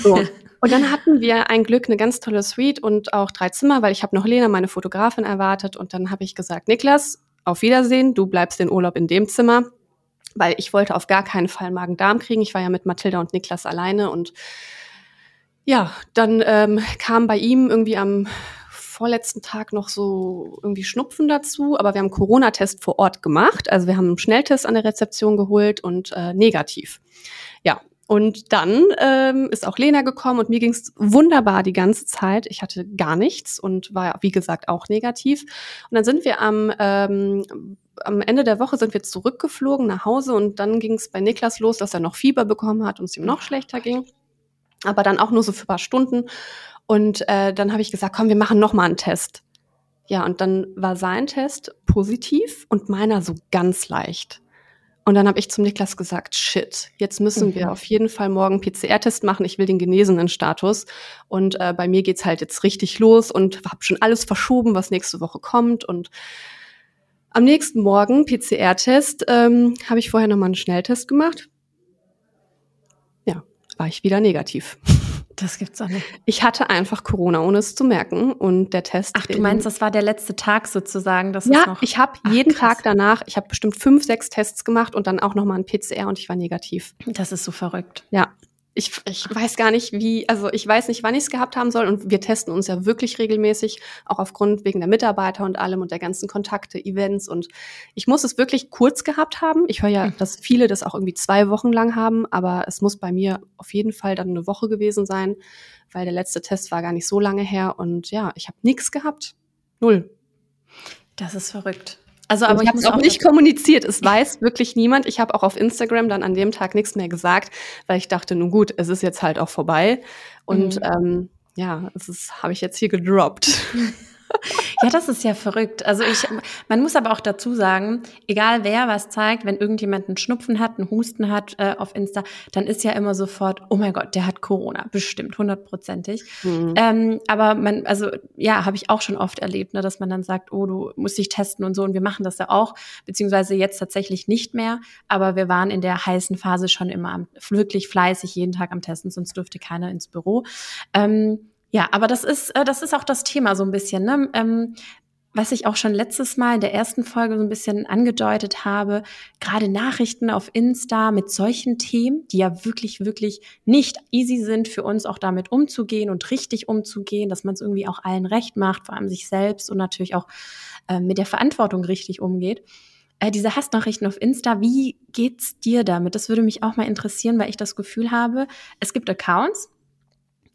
So. Und dann hatten wir ein Glück, eine ganz tolle Suite und auch drei Zimmer, weil ich habe noch Lena, meine Fotografin, erwartet. Und dann habe ich gesagt, Niklas, auf Wiedersehen, du bleibst den Urlaub in dem Zimmer, weil ich wollte auf gar keinen Fall Magen-Darm kriegen. Ich war ja mit Mathilda und Niklas alleine und ja, dann ähm, kam bei ihm irgendwie am vorletzten Tag noch so irgendwie Schnupfen dazu, aber wir haben Corona-Test vor Ort gemacht. Also wir haben einen Schnelltest an der Rezeption geholt und äh, negativ. Ja, und dann ähm, ist auch Lena gekommen und mir ging's wunderbar die ganze Zeit. Ich hatte gar nichts und war, wie gesagt, auch negativ. Und dann sind wir am, ähm, am Ende der Woche sind wir zurückgeflogen nach Hause und dann ging's bei Niklas los, dass er noch Fieber bekommen hat und es ihm noch schlechter ging. Aber dann auch nur so für paar Stunden. Und äh, dann habe ich gesagt, komm, wir machen noch mal einen Test. Ja, und dann war sein Test positiv und meiner so ganz leicht. Und dann habe ich zum Niklas gesagt, shit, jetzt müssen mhm. wir auf jeden Fall morgen PCR-Test machen. Ich will den genesenen Status. Und äh, bei mir geht's halt jetzt richtig los und habe schon alles verschoben, was nächste Woche kommt. Und am nächsten Morgen PCR-Test ähm, habe ich vorher nochmal einen Schnelltest gemacht. Ja, war ich wieder negativ. Das gibt's auch nicht. Ich hatte einfach Corona, ohne es zu merken. Und der Test. Ach, du meinst, das war der letzte Tag sozusagen? Das ja, noch ich habe jeden krass. Tag danach, ich habe bestimmt fünf, sechs Tests gemacht und dann auch nochmal ein PCR und ich war negativ. Das ist so verrückt. Ja ich, ich weiß gar nicht, wie, also ich weiß nicht, wann ich es gehabt haben soll. Und wir testen uns ja wirklich regelmäßig, auch aufgrund wegen der Mitarbeiter und allem und der ganzen Kontakte, Events. Und ich muss es wirklich kurz gehabt haben. Ich höre ja, mhm. dass viele das auch irgendwie zwei Wochen lang haben, aber es muss bei mir auf jeden Fall dann eine Woche gewesen sein, weil der letzte Test war gar nicht so lange her. Und ja, ich habe nichts gehabt. Null. Das ist verrückt. Also, aber ich, ich habe es auch nicht kommuniziert. Es weiß wirklich niemand. Ich habe auch auf Instagram dann an dem Tag nichts mehr gesagt, weil ich dachte, nun gut, es ist jetzt halt auch vorbei. Und mhm. ähm, ja, das habe ich jetzt hier gedroppt. Ja, das ist ja verrückt. Also ich, man muss aber auch dazu sagen, egal wer was zeigt, wenn irgendjemand einen Schnupfen hat, einen Husten hat äh, auf Insta, dann ist ja immer sofort, oh mein Gott, der hat Corona, bestimmt, hundertprozentig. Mhm. Ähm, aber man, also ja, habe ich auch schon oft erlebt, ne, dass man dann sagt, oh, du musst dich testen und so. Und wir machen das ja auch, beziehungsweise jetzt tatsächlich nicht mehr. Aber wir waren in der heißen Phase schon immer am, wirklich fleißig jeden Tag am Testen, sonst dürfte keiner ins Büro. Ähm, ja, aber das ist, äh, das ist auch das Thema so ein bisschen, ne? Ähm, was ich auch schon letztes Mal in der ersten Folge so ein bisschen angedeutet habe, gerade Nachrichten auf Insta mit solchen Themen, die ja wirklich, wirklich nicht easy sind für uns auch damit umzugehen und richtig umzugehen, dass man es irgendwie auch allen recht macht, vor allem sich selbst und natürlich auch äh, mit der Verantwortung richtig umgeht. Äh, diese Hassnachrichten auf Insta, wie geht's dir damit? Das würde mich auch mal interessieren, weil ich das Gefühl habe, es gibt Accounts,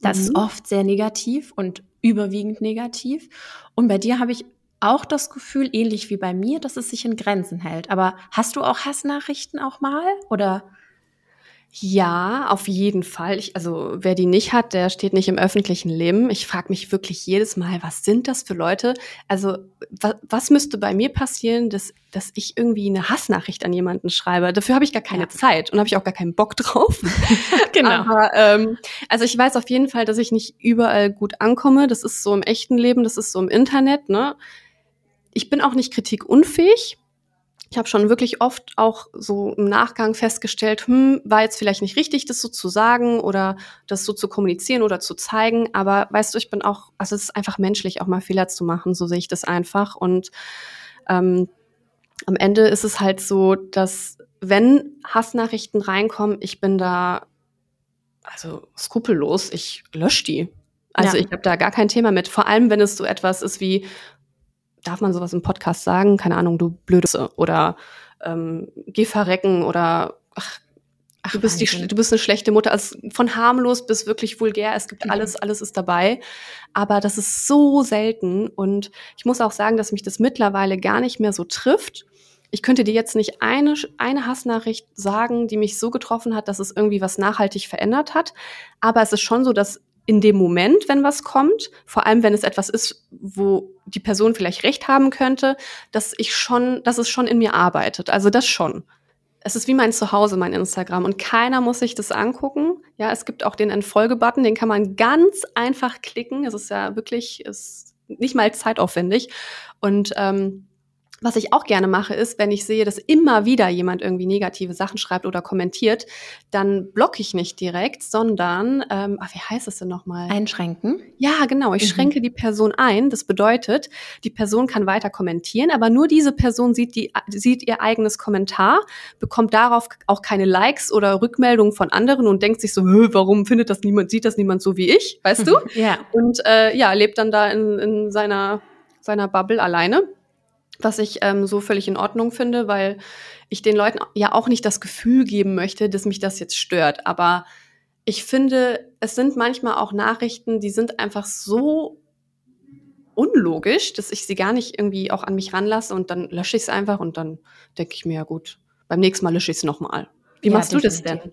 das mhm. ist oft sehr negativ und überwiegend negativ. Und bei dir habe ich auch das Gefühl, ähnlich wie bei mir, dass es sich in Grenzen hält. Aber hast du auch Hassnachrichten auch mal oder? Ja, auf jeden Fall. Ich, also wer die nicht hat, der steht nicht im öffentlichen Leben. Ich frage mich wirklich jedes Mal, was sind das für Leute? Also was, was müsste bei mir passieren, dass, dass ich irgendwie eine Hassnachricht an jemanden schreibe? Dafür habe ich gar keine ja. Zeit und habe ich auch gar keinen Bock drauf. genau. Aber, ähm, also ich weiß auf jeden Fall, dass ich nicht überall gut ankomme. Das ist so im echten Leben, das ist so im Internet. Ne? Ich bin auch nicht kritikunfähig ich habe schon wirklich oft auch so im Nachgang festgestellt, hm, war jetzt vielleicht nicht richtig, das so zu sagen oder das so zu kommunizieren oder zu zeigen. Aber weißt du, ich bin auch, also es ist einfach menschlich, auch mal Fehler zu machen, so sehe ich das einfach. Und ähm, am Ende ist es halt so, dass wenn Hassnachrichten reinkommen, ich bin da also skrupellos, ich lösche die. Also ja. ich habe da gar kein Thema mit. Vor allem, wenn es so etwas ist wie, darf man sowas im Podcast sagen? Keine Ahnung, du Blöde oder ähm, geh verrecken oder ach, ach du bist die, du bist eine schlechte Mutter. Also von harmlos bis wirklich vulgär, es gibt mhm. alles, alles ist dabei. Aber das ist so selten und ich muss auch sagen, dass mich das mittlerweile gar nicht mehr so trifft. Ich könnte dir jetzt nicht eine, eine Hassnachricht sagen, die mich so getroffen hat, dass es irgendwie was nachhaltig verändert hat. Aber es ist schon so, dass in dem Moment, wenn was kommt, vor allem wenn es etwas ist, wo die Person vielleicht recht haben könnte, dass ich schon, dass es schon in mir arbeitet. Also das schon. Es ist wie mein Zuhause, mein Instagram. Und keiner muss sich das angucken. Ja, es gibt auch den Entfolge-Button, den kann man ganz einfach klicken. Es ist ja wirklich, ist nicht mal zeitaufwendig. Und ähm, was ich auch gerne mache, ist, wenn ich sehe, dass immer wieder jemand irgendwie negative Sachen schreibt oder kommentiert, dann blocke ich nicht direkt, sondern, ähm, ach, wie heißt es denn nochmal? Einschränken? Ja, genau. Ich mhm. schränke die Person ein. Das bedeutet, die Person kann weiter kommentieren, aber nur diese Person sieht, die, sieht ihr eigenes Kommentar, bekommt darauf auch keine Likes oder Rückmeldungen von anderen und denkt sich so, warum findet das niemand, sieht das niemand so wie ich, weißt du? ja. Und äh, ja, lebt dann da in, in seiner, seiner Bubble alleine was ich ähm, so völlig in Ordnung finde, weil ich den Leuten ja auch nicht das Gefühl geben möchte, dass mich das jetzt stört. Aber ich finde, es sind manchmal auch Nachrichten, die sind einfach so unlogisch, dass ich sie gar nicht irgendwie auch an mich ranlasse und dann lösche ich es einfach und dann denke ich mir, ja gut, beim nächsten Mal lösche ich es nochmal. Wie ja, machst definitiv. du das denn?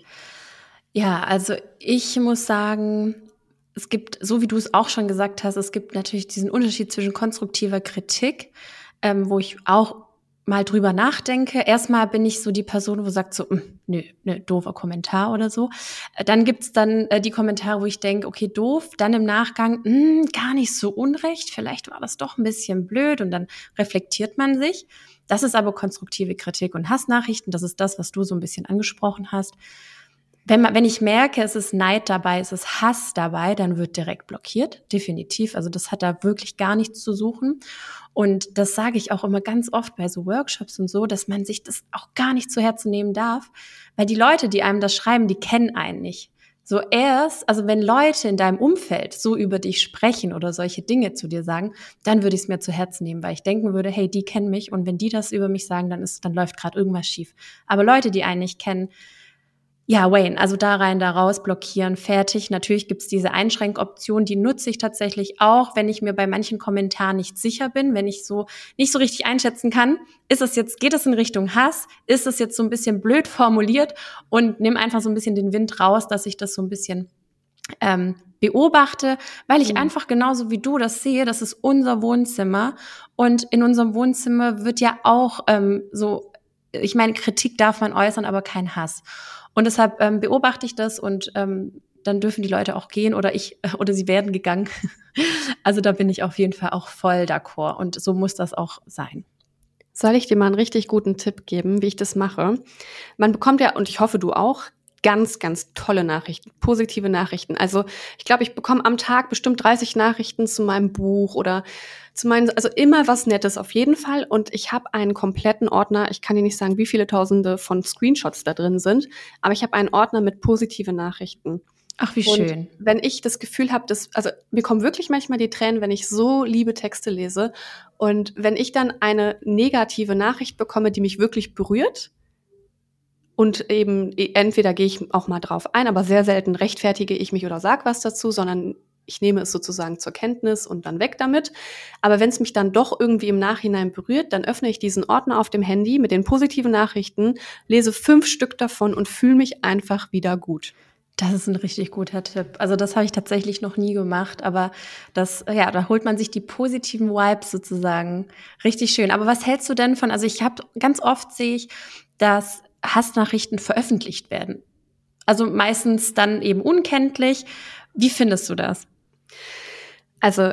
Ja, also ich muss sagen, es gibt, so wie du es auch schon gesagt hast, es gibt natürlich diesen Unterschied zwischen konstruktiver Kritik ähm, wo ich auch mal drüber nachdenke. Erstmal bin ich so die Person, wo sagt so, hm, nö, nö, doofer Kommentar oder so. Äh, dann gibt's dann äh, die Kommentare, wo ich denke, okay, doof. Dann im Nachgang, mh, hm, gar nicht so unrecht. Vielleicht war das doch ein bisschen blöd und dann reflektiert man sich. Das ist aber konstruktive Kritik und Hassnachrichten. Das ist das, was du so ein bisschen angesprochen hast wenn, man, wenn ich merke, es ist Neid dabei, es ist Hass dabei, dann wird direkt blockiert, definitiv. Also das hat da wirklich gar nichts zu suchen. Und das sage ich auch immer ganz oft bei so Workshops und so, dass man sich das auch gar nicht zu Herzen nehmen darf, weil die Leute, die einem das schreiben, die kennen einen nicht. So erst, also wenn Leute in deinem Umfeld so über dich sprechen oder solche Dinge zu dir sagen, dann würde ich es mir zu Herzen nehmen, weil ich denken würde, hey, die kennen mich und wenn die das über mich sagen, dann ist, dann läuft gerade irgendwas schief. Aber Leute, die einen nicht kennen, ja, Wayne, also da rein, da raus, blockieren, fertig. Natürlich gibt's diese Einschränkoption, die nutze ich tatsächlich auch, wenn ich mir bei manchen Kommentaren nicht sicher bin, wenn ich so nicht so richtig einschätzen kann, ist es jetzt, geht es in Richtung Hass, ist es jetzt so ein bisschen blöd formuliert und nimm einfach so ein bisschen den Wind raus, dass ich das so ein bisschen ähm, beobachte, weil ich mhm. einfach genauso wie du das sehe, das ist unser Wohnzimmer und in unserem Wohnzimmer wird ja auch ähm, so, ich meine, Kritik darf man äußern, aber kein Hass. Und deshalb ähm, beobachte ich das und ähm, dann dürfen die Leute auch gehen oder ich oder sie werden gegangen. also da bin ich auf jeden Fall auch voll d'accord und so muss das auch sein. Soll ich dir mal einen richtig guten Tipp geben, wie ich das mache? Man bekommt ja, und ich hoffe du auch, ganz, ganz tolle Nachrichten, positive Nachrichten. Also ich glaube, ich bekomme am Tag bestimmt 30 Nachrichten zu meinem Buch oder zu meinen, also immer was Nettes auf jeden Fall. Und ich habe einen kompletten Ordner. Ich kann dir nicht sagen, wie viele Tausende von Screenshots da drin sind, aber ich habe einen Ordner mit positive Nachrichten. Ach, wie schön. wenn ich das Gefühl habe, dass, also mir kommen wirklich manchmal die Tränen, wenn ich so liebe Texte lese. Und wenn ich dann eine negative Nachricht bekomme, die mich wirklich berührt, und eben entweder gehe ich auch mal drauf ein, aber sehr selten rechtfertige ich mich oder sag was dazu, sondern ich nehme es sozusagen zur Kenntnis und dann weg damit. Aber wenn es mich dann doch irgendwie im Nachhinein berührt, dann öffne ich diesen Ordner auf dem Handy mit den positiven Nachrichten, lese fünf Stück davon und fühle mich einfach wieder gut. Das ist ein richtig guter Tipp. Also das habe ich tatsächlich noch nie gemacht, aber das, ja, da holt man sich die positiven Vibes sozusagen richtig schön. Aber was hältst du denn von? Also ich habe ganz oft sehe ich, dass Hassnachrichten veröffentlicht werden. Also meistens dann eben unkenntlich. Wie findest du das? Also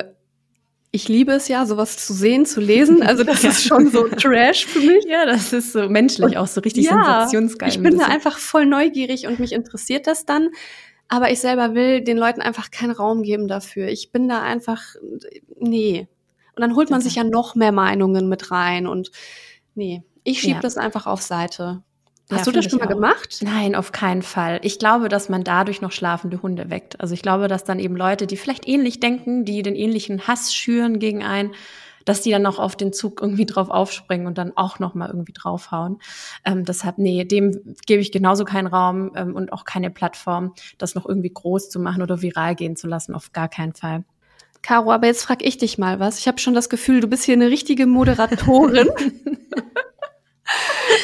ich liebe es ja, sowas zu sehen, zu lesen. Also das ist schon so Trash für mich. Ja, das ist so menschlich auch so richtig ja, sensationsgeil. Ich bin da einfach voll neugierig und mich interessiert das dann. Aber ich selber will den Leuten einfach keinen Raum geben dafür. Ich bin da einfach, nee. Und dann holt man sich ja noch mehr Meinungen mit rein und nee, ich schiebe ja. das einfach auf Seite. Hast ja, du das schon mal auch. gemacht? Nein, auf keinen Fall. Ich glaube, dass man dadurch noch schlafende Hunde weckt. Also ich glaube, dass dann eben Leute, die vielleicht ähnlich denken, die den ähnlichen Hass schüren gegen einen, dass die dann noch auf den Zug irgendwie drauf aufspringen und dann auch noch mal irgendwie draufhauen. Ähm, deshalb, nee, dem gebe ich genauso keinen Raum ähm, und auch keine Plattform, das noch irgendwie groß zu machen oder viral gehen zu lassen. Auf gar keinen Fall. Caro, aber jetzt frag ich dich mal was. Ich habe schon das Gefühl, du bist hier eine richtige Moderatorin.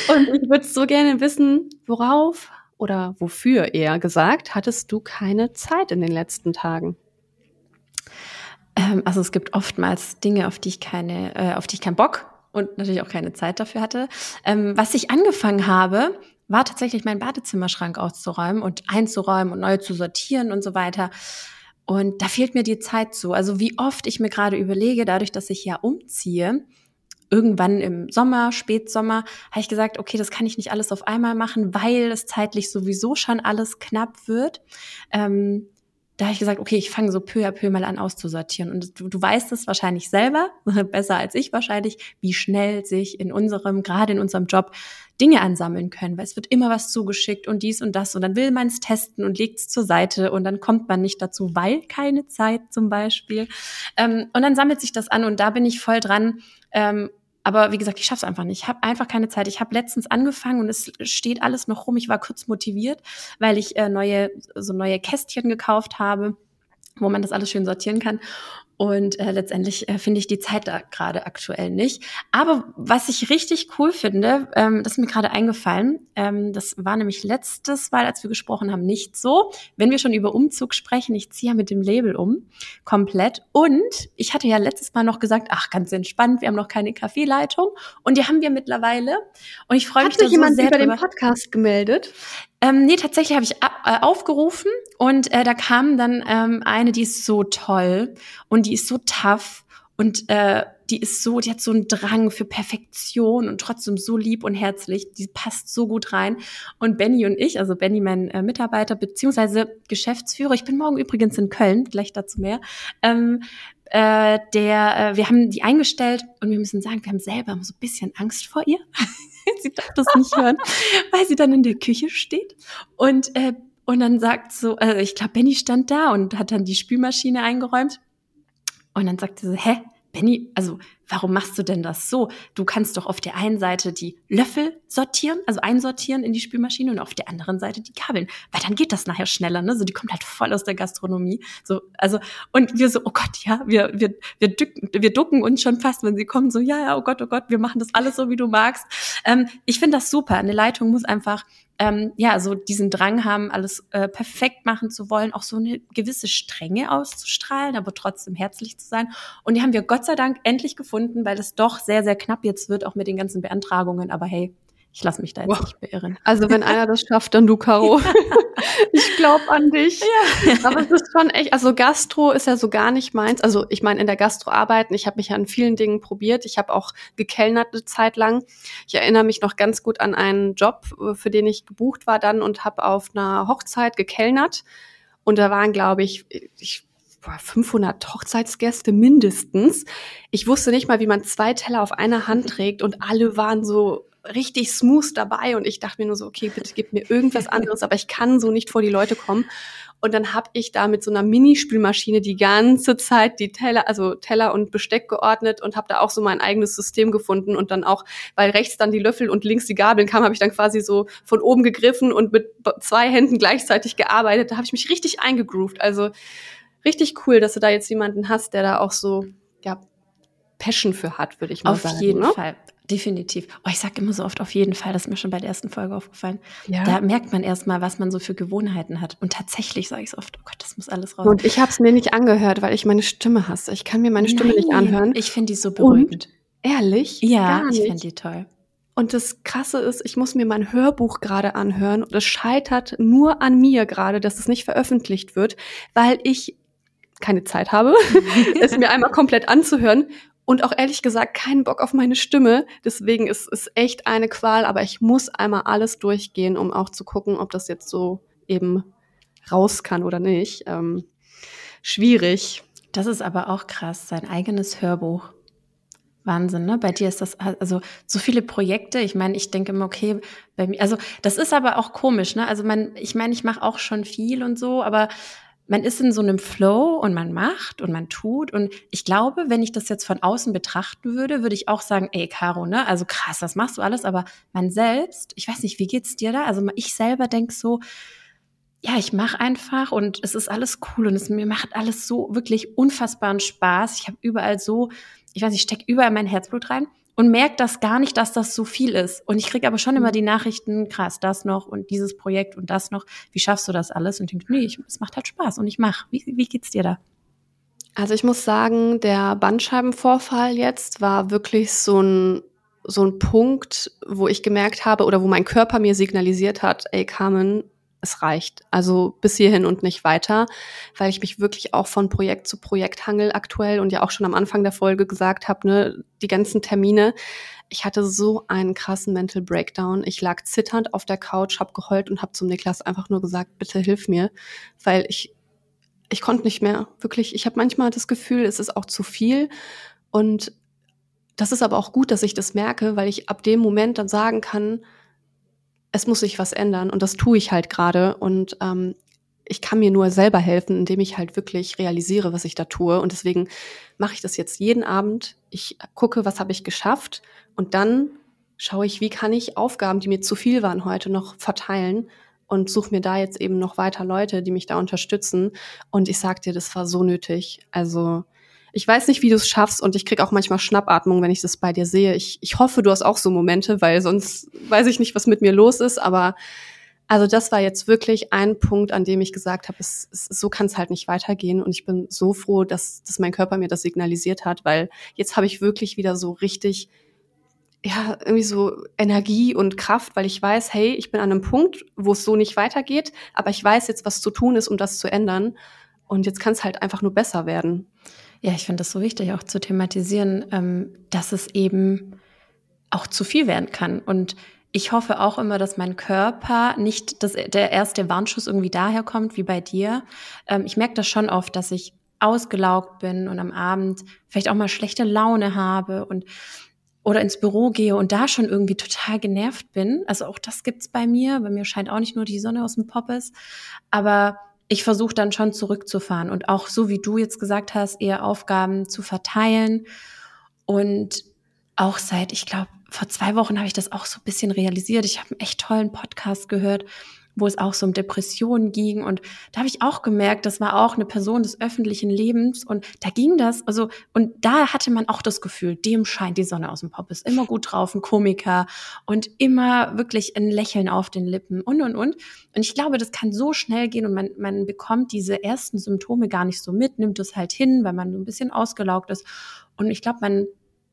Und ich würde so gerne wissen, worauf oder wofür eher gesagt, hattest du keine Zeit in den letzten Tagen? Ähm, also es gibt oftmals Dinge, auf die ich keine, äh, auf die ich keinen Bock und natürlich auch keine Zeit dafür hatte. Ähm, was ich angefangen habe, war tatsächlich mein Badezimmerschrank auszuräumen und einzuräumen und neu zu sortieren und so weiter. Und da fehlt mir die Zeit so. Also wie oft ich mir gerade überlege, dadurch, dass ich ja umziehe, irgendwann im Sommer, Spätsommer, habe ich gesagt, okay, das kann ich nicht alles auf einmal machen, weil es zeitlich sowieso schon alles knapp wird. Ähm, da habe ich gesagt, okay, ich fange so peu à peu mal an auszusortieren. Und du, du weißt es wahrscheinlich selber, besser als ich wahrscheinlich, wie schnell sich in unserem, gerade in unserem Job, Dinge ansammeln können, weil es wird immer was zugeschickt und dies und das und dann will man es testen und legt es zur Seite und dann kommt man nicht dazu, weil keine Zeit zum Beispiel. Ähm, und dann sammelt sich das an und da bin ich voll dran, ähm, aber wie gesagt, ich schaff's einfach nicht. Ich habe einfach keine Zeit. Ich habe letztens angefangen und es steht alles noch rum. Ich war kurz motiviert, weil ich äh, neue so neue Kästchen gekauft habe, wo man das alles schön sortieren kann. Und äh, letztendlich äh, finde ich die Zeit da gerade aktuell nicht. Aber was ich richtig cool finde, ähm, das ist mir gerade eingefallen, ähm, das war nämlich letztes Mal, als wir gesprochen haben, nicht so. Wenn wir schon über Umzug sprechen, ich ziehe ja mit dem Label um, komplett. Und ich hatte ja letztes Mal noch gesagt, ach, ganz entspannt, wir haben noch keine Kaffeeleitung. Und die haben wir mittlerweile. Und ich freue mich da so jemand sehr über den Podcast gemeldet? Ähm, nee, tatsächlich habe ich ab, äh, aufgerufen und äh, da kam dann ähm, eine, die ist so toll und die ist so tough und äh, die ist so, die hat so einen Drang für Perfektion und trotzdem so lieb und herzlich. Die passt so gut rein. Und Benny und ich, also Benny, mein äh, Mitarbeiter beziehungsweise Geschäftsführer, ich bin morgen übrigens in Köln, gleich dazu mehr. Ähm, äh, der, äh, wir haben die eingestellt und wir müssen sagen, wir haben selber so ein bisschen Angst vor ihr. sie darf das nicht hören, weil sie dann in der Küche steht und äh, und dann sagt so, äh, ich glaube, Benny stand da und hat dann die Spülmaschine eingeräumt. Und dann sagt sie hä, Benny, also warum machst du denn das so? Du kannst doch auf der einen Seite die Löffel sortieren, also einsortieren in die Spülmaschine und auf der anderen Seite die Kabeln, weil dann geht das nachher schneller, ne? So die kommt halt voll aus der Gastronomie, so also und wir so oh Gott, ja, wir wir wir ducken, wir ducken uns schon fast, wenn sie kommen, so ja, ja, oh Gott, oh Gott, wir machen das alles so wie du magst. Ähm, ich finde das super. Eine Leitung muss einfach ähm, ja, so diesen Drang haben, alles äh, perfekt machen zu wollen, auch so eine gewisse Strenge auszustrahlen, aber trotzdem herzlich zu sein. Und die haben wir Gott sei Dank endlich gefunden, weil es doch sehr, sehr knapp jetzt wird, auch mit den ganzen Beantragungen. Aber hey, ich lasse mich da jetzt wow. nicht beirren. Also wenn einer das schafft, dann du, Caro. ich glaube an dich. Ja. Aber es ist schon echt, also Gastro ist ja so gar nicht meins. Also ich meine, in der Gastro arbeiten, ich habe mich an vielen Dingen probiert. Ich habe auch gekellnert eine Zeit lang. Ich erinnere mich noch ganz gut an einen Job, für den ich gebucht war dann und habe auf einer Hochzeit gekellnert. Und da waren, glaube ich, ich 500 Hochzeitsgäste mindestens. Ich wusste nicht mal, wie man zwei Teller auf einer Hand trägt und alle waren so richtig smooth dabei und ich dachte mir nur so, okay, bitte gib mir irgendwas anderes, aber ich kann so nicht vor die Leute kommen. Und dann habe ich da mit so einer Minispülmaschine die ganze Zeit die Teller, also Teller und Besteck geordnet und habe da auch so mein eigenes System gefunden und dann auch, weil rechts dann die Löffel und links die Gabeln kamen, habe ich dann quasi so von oben gegriffen und mit zwei Händen gleichzeitig gearbeitet. Da habe ich mich richtig eingegroovt. Also richtig cool, dass du da jetzt jemanden hast, der da auch so Passion für hat, würde ich mal auf sagen. Auf jeden ne? Fall. Definitiv. Oh, ich sage immer so oft auf jeden Fall, das ist mir schon bei der ersten Folge aufgefallen. Ja. Da merkt man erstmal, was man so für Gewohnheiten hat. Und tatsächlich sage ich es oft, oh Gott, das muss alles raus. Und ich habe es mir nicht angehört, weil ich meine Stimme hasse. Ich kann mir meine Stimme Nein, nicht anhören. Ich finde die so beruhigend. Und, ehrlich? Ja, ich finde die toll. Und das Krasse ist, ich muss mir mein Hörbuch gerade anhören und es scheitert nur an mir gerade, dass es nicht veröffentlicht wird, weil ich keine Zeit habe, es mir einmal komplett anzuhören und auch ehrlich gesagt keinen Bock auf meine Stimme. Deswegen ist es echt eine Qual, aber ich muss einmal alles durchgehen, um auch zu gucken, ob das jetzt so eben raus kann oder nicht. Ähm, schwierig. Das ist aber auch krass, sein eigenes Hörbuch. Wahnsinn, ne? Bei dir ist das also so viele Projekte. Ich meine, ich denke immer, okay, bei mir, also das ist aber auch komisch, ne? Also man, ich meine, ich mache auch schon viel und so, aber man ist in so einem Flow und man macht und man tut. Und ich glaube, wenn ich das jetzt von außen betrachten würde, würde ich auch sagen, ey, Caro, ne? Also krass, das machst du alles. Aber man selbst, ich weiß nicht, wie geht's dir da? Also ich selber denk so, ja, ich mache einfach und es ist alles cool und es mir macht alles so wirklich unfassbaren Spaß. Ich habe überall so, ich weiß, ich stecke überall mein Herzblut rein und merkt das gar nicht, dass das so viel ist. Und ich kriege aber schon immer mhm. die Nachrichten, krass, das noch und dieses Projekt und das noch. Wie schaffst du das alles? Und ich denke, nee, es macht halt Spaß und ich mache. Wie, wie geht's dir da? Also ich muss sagen, der Bandscheibenvorfall jetzt war wirklich so ein so ein Punkt, wo ich gemerkt habe oder wo mein Körper mir signalisiert hat, ey Carmen, es reicht. Also bis hierhin und nicht weiter, weil ich mich wirklich auch von Projekt zu Projekt hangel aktuell und ja auch schon am Anfang der Folge gesagt habe, ne, die ganzen Termine. Ich hatte so einen krassen Mental Breakdown. Ich lag zitternd auf der Couch, habe geheult und habe zum Niklas einfach nur gesagt, bitte hilf mir, weil ich ich konnte nicht mehr. Wirklich, ich habe manchmal das Gefühl, es ist auch zu viel und das ist aber auch gut, dass ich das merke, weil ich ab dem Moment dann sagen kann, es muss sich was ändern und das tue ich halt gerade und ähm, ich kann mir nur selber helfen, indem ich halt wirklich realisiere, was ich da tue und deswegen mache ich das jetzt jeden Abend. Ich gucke, was habe ich geschafft und dann schaue ich, wie kann ich Aufgaben, die mir zu viel waren heute, noch verteilen und suche mir da jetzt eben noch weiter Leute, die mich da unterstützen. Und ich sag dir, das war so nötig. Also ich weiß nicht, wie du es schaffst und ich krieg auch manchmal Schnappatmung, wenn ich das bei dir sehe. Ich, ich hoffe, du hast auch so Momente, weil sonst weiß ich nicht, was mit mir los ist. Aber also das war jetzt wirklich ein Punkt, an dem ich gesagt habe, es, es, so kann es halt nicht weitergehen. Und ich bin so froh, dass, dass mein Körper mir das signalisiert hat, weil jetzt habe ich wirklich wieder so richtig, ja, irgendwie so Energie und Kraft, weil ich weiß, hey, ich bin an einem Punkt, wo es so nicht weitergeht, aber ich weiß jetzt, was zu tun ist, um das zu ändern. Und jetzt kann es halt einfach nur besser werden. Ja, ich finde das so wichtig, auch zu thematisieren, ähm, dass es eben auch zu viel werden kann. Und ich hoffe auch immer, dass mein Körper nicht dass der erste Warnschuss irgendwie daherkommt, wie bei dir. Ähm, ich merke das schon oft, dass ich ausgelaugt bin und am Abend vielleicht auch mal schlechte Laune habe und oder ins Büro gehe und da schon irgendwie total genervt bin. Also auch das gibt's bei mir. Bei mir scheint auch nicht nur die Sonne aus dem Poppes. Aber ich versuche dann schon zurückzufahren und auch so wie du jetzt gesagt hast, eher Aufgaben zu verteilen. Und auch seit, ich glaube, vor zwei Wochen habe ich das auch so ein bisschen realisiert. Ich habe einen echt tollen Podcast gehört wo es auch so um Depressionen ging. Und da habe ich auch gemerkt, das war auch eine Person des öffentlichen Lebens. Und da ging das, also, und da hatte man auch das Gefühl, dem scheint die Sonne aus dem Pop, ist immer gut drauf, ein Komiker und immer wirklich ein Lächeln auf den Lippen und, und, und. Und ich glaube, das kann so schnell gehen und man, man bekommt diese ersten Symptome gar nicht so mit, nimmt es halt hin, weil man so ein bisschen ausgelaugt ist. Und ich glaube, man,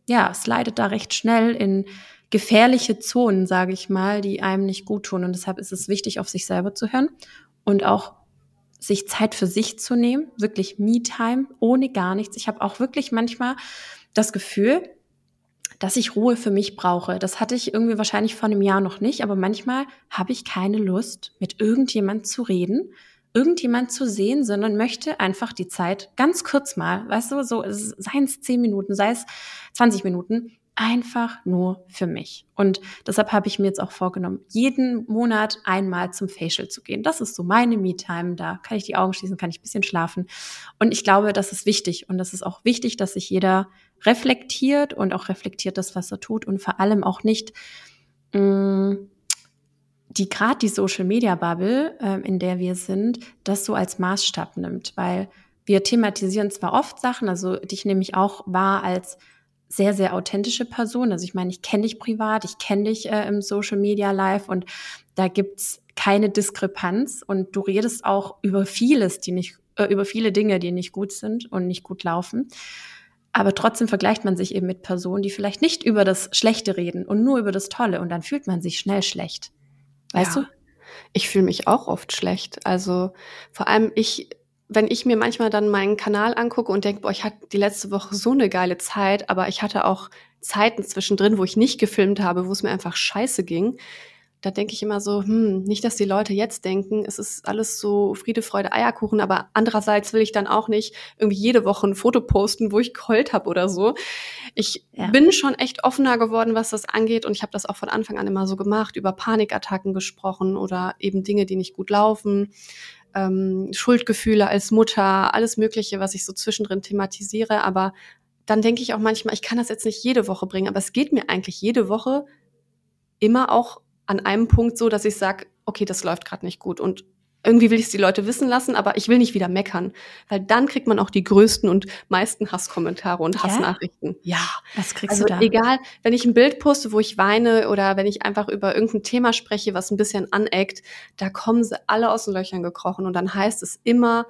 ja, slidet da recht schnell in gefährliche Zonen, sage ich mal, die einem nicht gut tun. Und deshalb ist es wichtig, auf sich selber zu hören und auch sich Zeit für sich zu nehmen, wirklich Me-Time, ohne gar nichts. Ich habe auch wirklich manchmal das Gefühl, dass ich Ruhe für mich brauche. Das hatte ich irgendwie wahrscheinlich vor einem Jahr noch nicht, aber manchmal habe ich keine Lust, mit irgendjemand zu reden, irgendjemand zu sehen, sondern möchte einfach die Zeit ganz kurz mal, weißt du, so seien es zehn Minuten, sei es 20 Minuten, einfach nur für mich. Und deshalb habe ich mir jetzt auch vorgenommen, jeden Monat einmal zum Facial zu gehen. Das ist so meine Me-Time. Da kann ich die Augen schließen, kann ich ein bisschen schlafen. Und ich glaube, das ist wichtig. Und das ist auch wichtig, dass sich jeder reflektiert und auch reflektiert das, was er tut und vor allem auch nicht mh, mm, die gerade die Social Media Bubble, äh, in der wir sind, das so als Maßstab nimmt, weil wir thematisieren zwar oft Sachen, also dich nehme ich auch wahr als sehr, sehr authentische Person. Also ich meine, ich kenne dich privat, ich kenne dich äh, im Social Media Live und da gibt's keine Diskrepanz und du redest auch über vieles, die nicht, äh, über viele Dinge, die nicht gut sind und nicht gut laufen. Aber trotzdem vergleicht man sich eben mit Personen, die vielleicht nicht über das Schlechte reden und nur über das Tolle und dann fühlt man sich schnell schlecht. Weißt ja. du? Ich fühle mich auch oft schlecht. Also vor allem ich wenn ich mir manchmal dann meinen Kanal angucke und denke, boah, ich hatte die letzte Woche so eine geile Zeit, aber ich hatte auch Zeiten zwischendrin, wo ich nicht gefilmt habe, wo es mir einfach scheiße ging, da denke ich immer so, hm, nicht, dass die Leute jetzt denken, es ist alles so Friede, Freude, Eierkuchen, aber andererseits will ich dann auch nicht irgendwie jede Woche ein Foto posten, wo ich geheult habe oder so. Ich ja. bin schon echt offener geworden, was das angeht und ich habe das auch von Anfang an immer so gemacht, über Panikattacken gesprochen oder eben Dinge, die nicht gut laufen ähm, Schuldgefühle als Mutter, alles Mögliche, was ich so zwischendrin thematisiere. Aber dann denke ich auch manchmal, ich kann das jetzt nicht jede Woche bringen, aber es geht mir eigentlich jede Woche immer auch an einem Punkt so, dass ich sage, okay, das läuft gerade nicht gut. Und irgendwie will ich es die Leute wissen lassen, aber ich will nicht wieder meckern, weil dann kriegt man auch die größten und meisten Hasskommentare und Hassnachrichten. Ja, was kriegst also du da? Egal, wenn ich ein Bild poste, wo ich weine oder wenn ich einfach über irgendein Thema spreche, was ein bisschen aneckt, da kommen sie alle aus den Löchern gekrochen und dann heißt es immer,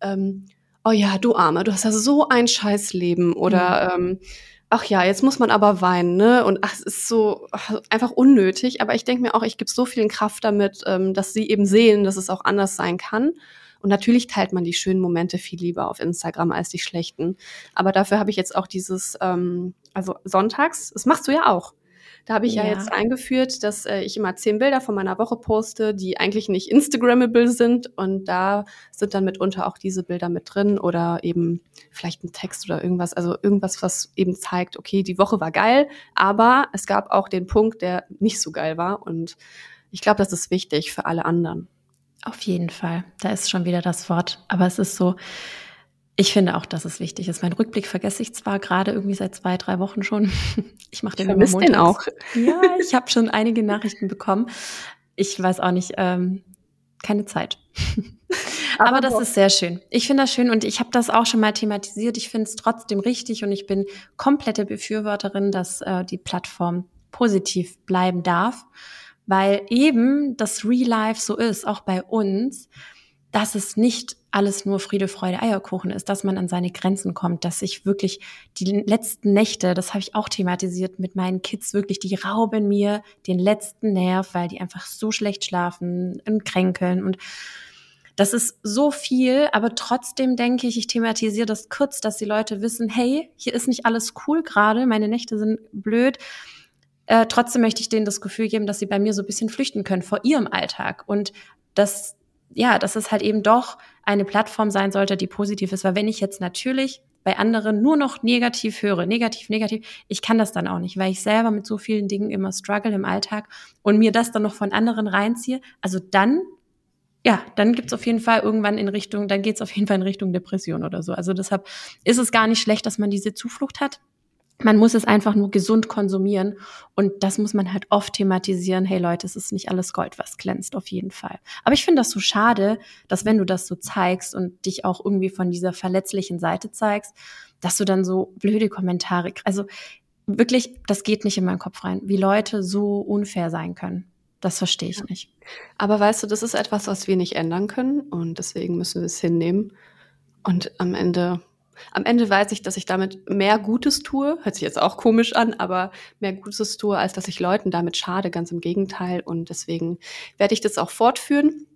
ähm, oh ja, du Arme, du hast ja so ein scheiß Leben oder mhm. ähm, ach ja, jetzt muss man aber weinen, ne? Und ach, es ist so ach, einfach unnötig. Aber ich denke mir auch, ich gebe so viel Kraft damit, ähm, dass sie eben sehen, dass es auch anders sein kann. Und natürlich teilt man die schönen Momente viel lieber auf Instagram als die schlechten. Aber dafür habe ich jetzt auch dieses, ähm, also sonntags, das machst du ja auch. Da habe ich ja. ja. jetzt eingeführt, dass äh, ich immer zehn Bilder von meiner Woche poste, die eigentlich nicht Instagrammable sind. Und da sind dann mitunter auch diese Bilder mit drin oder eben vielleicht ein Text oder irgendwas. Also irgendwas, was eben zeigt, okay, die Woche war geil, aber es gab auch den Punkt, der nicht so geil war. Und ich glaube, das ist wichtig für alle anderen. Auf jeden Fall. Da ist schon wieder das Wort. Aber es ist so, ich finde auch, dass es wichtig ist. Mein Rückblick vergesse ich zwar gerade irgendwie seit zwei, drei Wochen schon. Ich mache den immer den auch. Ja, ich habe schon einige Nachrichten bekommen. Ich weiß auch nicht, ähm, keine Zeit. Aber, Aber das doch. ist sehr schön. Ich finde das schön und ich habe das auch schon mal thematisiert. Ich finde es trotzdem richtig und ich bin komplette Befürworterin, dass äh, die Plattform positiv bleiben darf, weil eben das Real Life so ist, auch bei uns dass es nicht alles nur Friede, Freude, Eierkuchen ist, dass man an seine Grenzen kommt, dass ich wirklich die letzten Nächte, das habe ich auch thematisiert mit meinen Kids, wirklich, die rauben mir den letzten Nerv, weil die einfach so schlecht schlafen und kränkeln und das ist so viel, aber trotzdem denke ich, ich thematisiere das kurz, dass die Leute wissen, hey, hier ist nicht alles cool gerade, meine Nächte sind blöd. Äh, trotzdem möchte ich denen das Gefühl geben, dass sie bei mir so ein bisschen flüchten können vor ihrem Alltag und dass ja, dass es halt eben doch eine Plattform sein sollte, die positiv ist. Weil wenn ich jetzt natürlich bei anderen nur noch negativ höre, negativ, negativ, ich kann das dann auch nicht, weil ich selber mit so vielen Dingen immer struggle im Alltag und mir das dann noch von anderen reinziehe. Also dann, ja, dann gibt's auf jeden Fall irgendwann in Richtung, dann geht's auf jeden Fall in Richtung Depression oder so. Also deshalb ist es gar nicht schlecht, dass man diese Zuflucht hat. Man muss es einfach nur gesund konsumieren und das muss man halt oft thematisieren. Hey Leute, es ist nicht alles Gold, was glänzt, auf jeden Fall. Aber ich finde das so schade, dass wenn du das so zeigst und dich auch irgendwie von dieser verletzlichen Seite zeigst, dass du dann so blöde Kommentare, also wirklich, das geht nicht in meinen Kopf rein, wie Leute so unfair sein können. Das verstehe ich nicht. Aber weißt du, das ist etwas, was wir nicht ändern können und deswegen müssen wir es hinnehmen. Und am Ende am Ende weiß ich, dass ich damit mehr Gutes tue. Hört sich jetzt auch komisch an, aber mehr Gutes tue, als dass ich Leuten damit schade. Ganz im Gegenteil. Und deswegen werde ich das auch fortführen,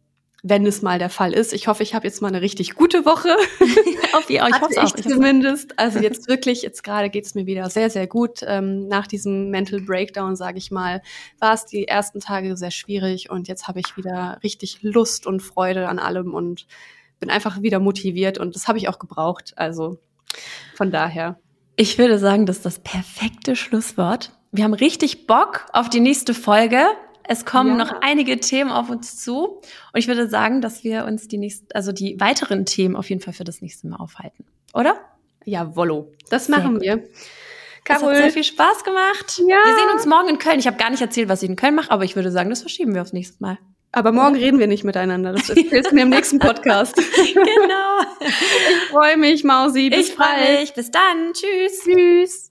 wenn es mal der Fall ist. Ich hoffe, ich habe jetzt mal eine richtig gute Woche. Auf ihr, ich hoffe auch. Ich zumindest. Also jetzt wirklich, jetzt gerade geht es mir wieder sehr, sehr gut. Ähm, nach diesem Mental Breakdown, sage ich mal, war es die ersten Tage sehr schwierig und jetzt habe ich wieder richtig Lust und Freude an allem und bin einfach wieder motiviert und das habe ich auch gebraucht. Also von daher. Ich würde sagen, das ist das perfekte Schlusswort. Wir haben richtig Bock auf die nächste Folge. Es kommen ja. noch einige Themen auf uns zu. Und ich würde sagen, dass wir uns die nächsten, also die weiteren Themen auf jeden Fall für das nächste Mal aufhalten. Oder? Ja, Wollo. Das machen wir. Carol. Hat sehr viel Spaß gemacht. Ja. Wir sehen uns morgen in Köln. Ich habe gar nicht erzählt, was ich in Köln mache, aber ich würde sagen, das verschieben wir aufs nächste Mal. Aber morgen reden wir nicht miteinander. Das erzählst du mir im nächsten Podcast. genau. Ich freue mich, Mausi. Bis ich freue mich. Bis dann. Tschüss. Tschüss.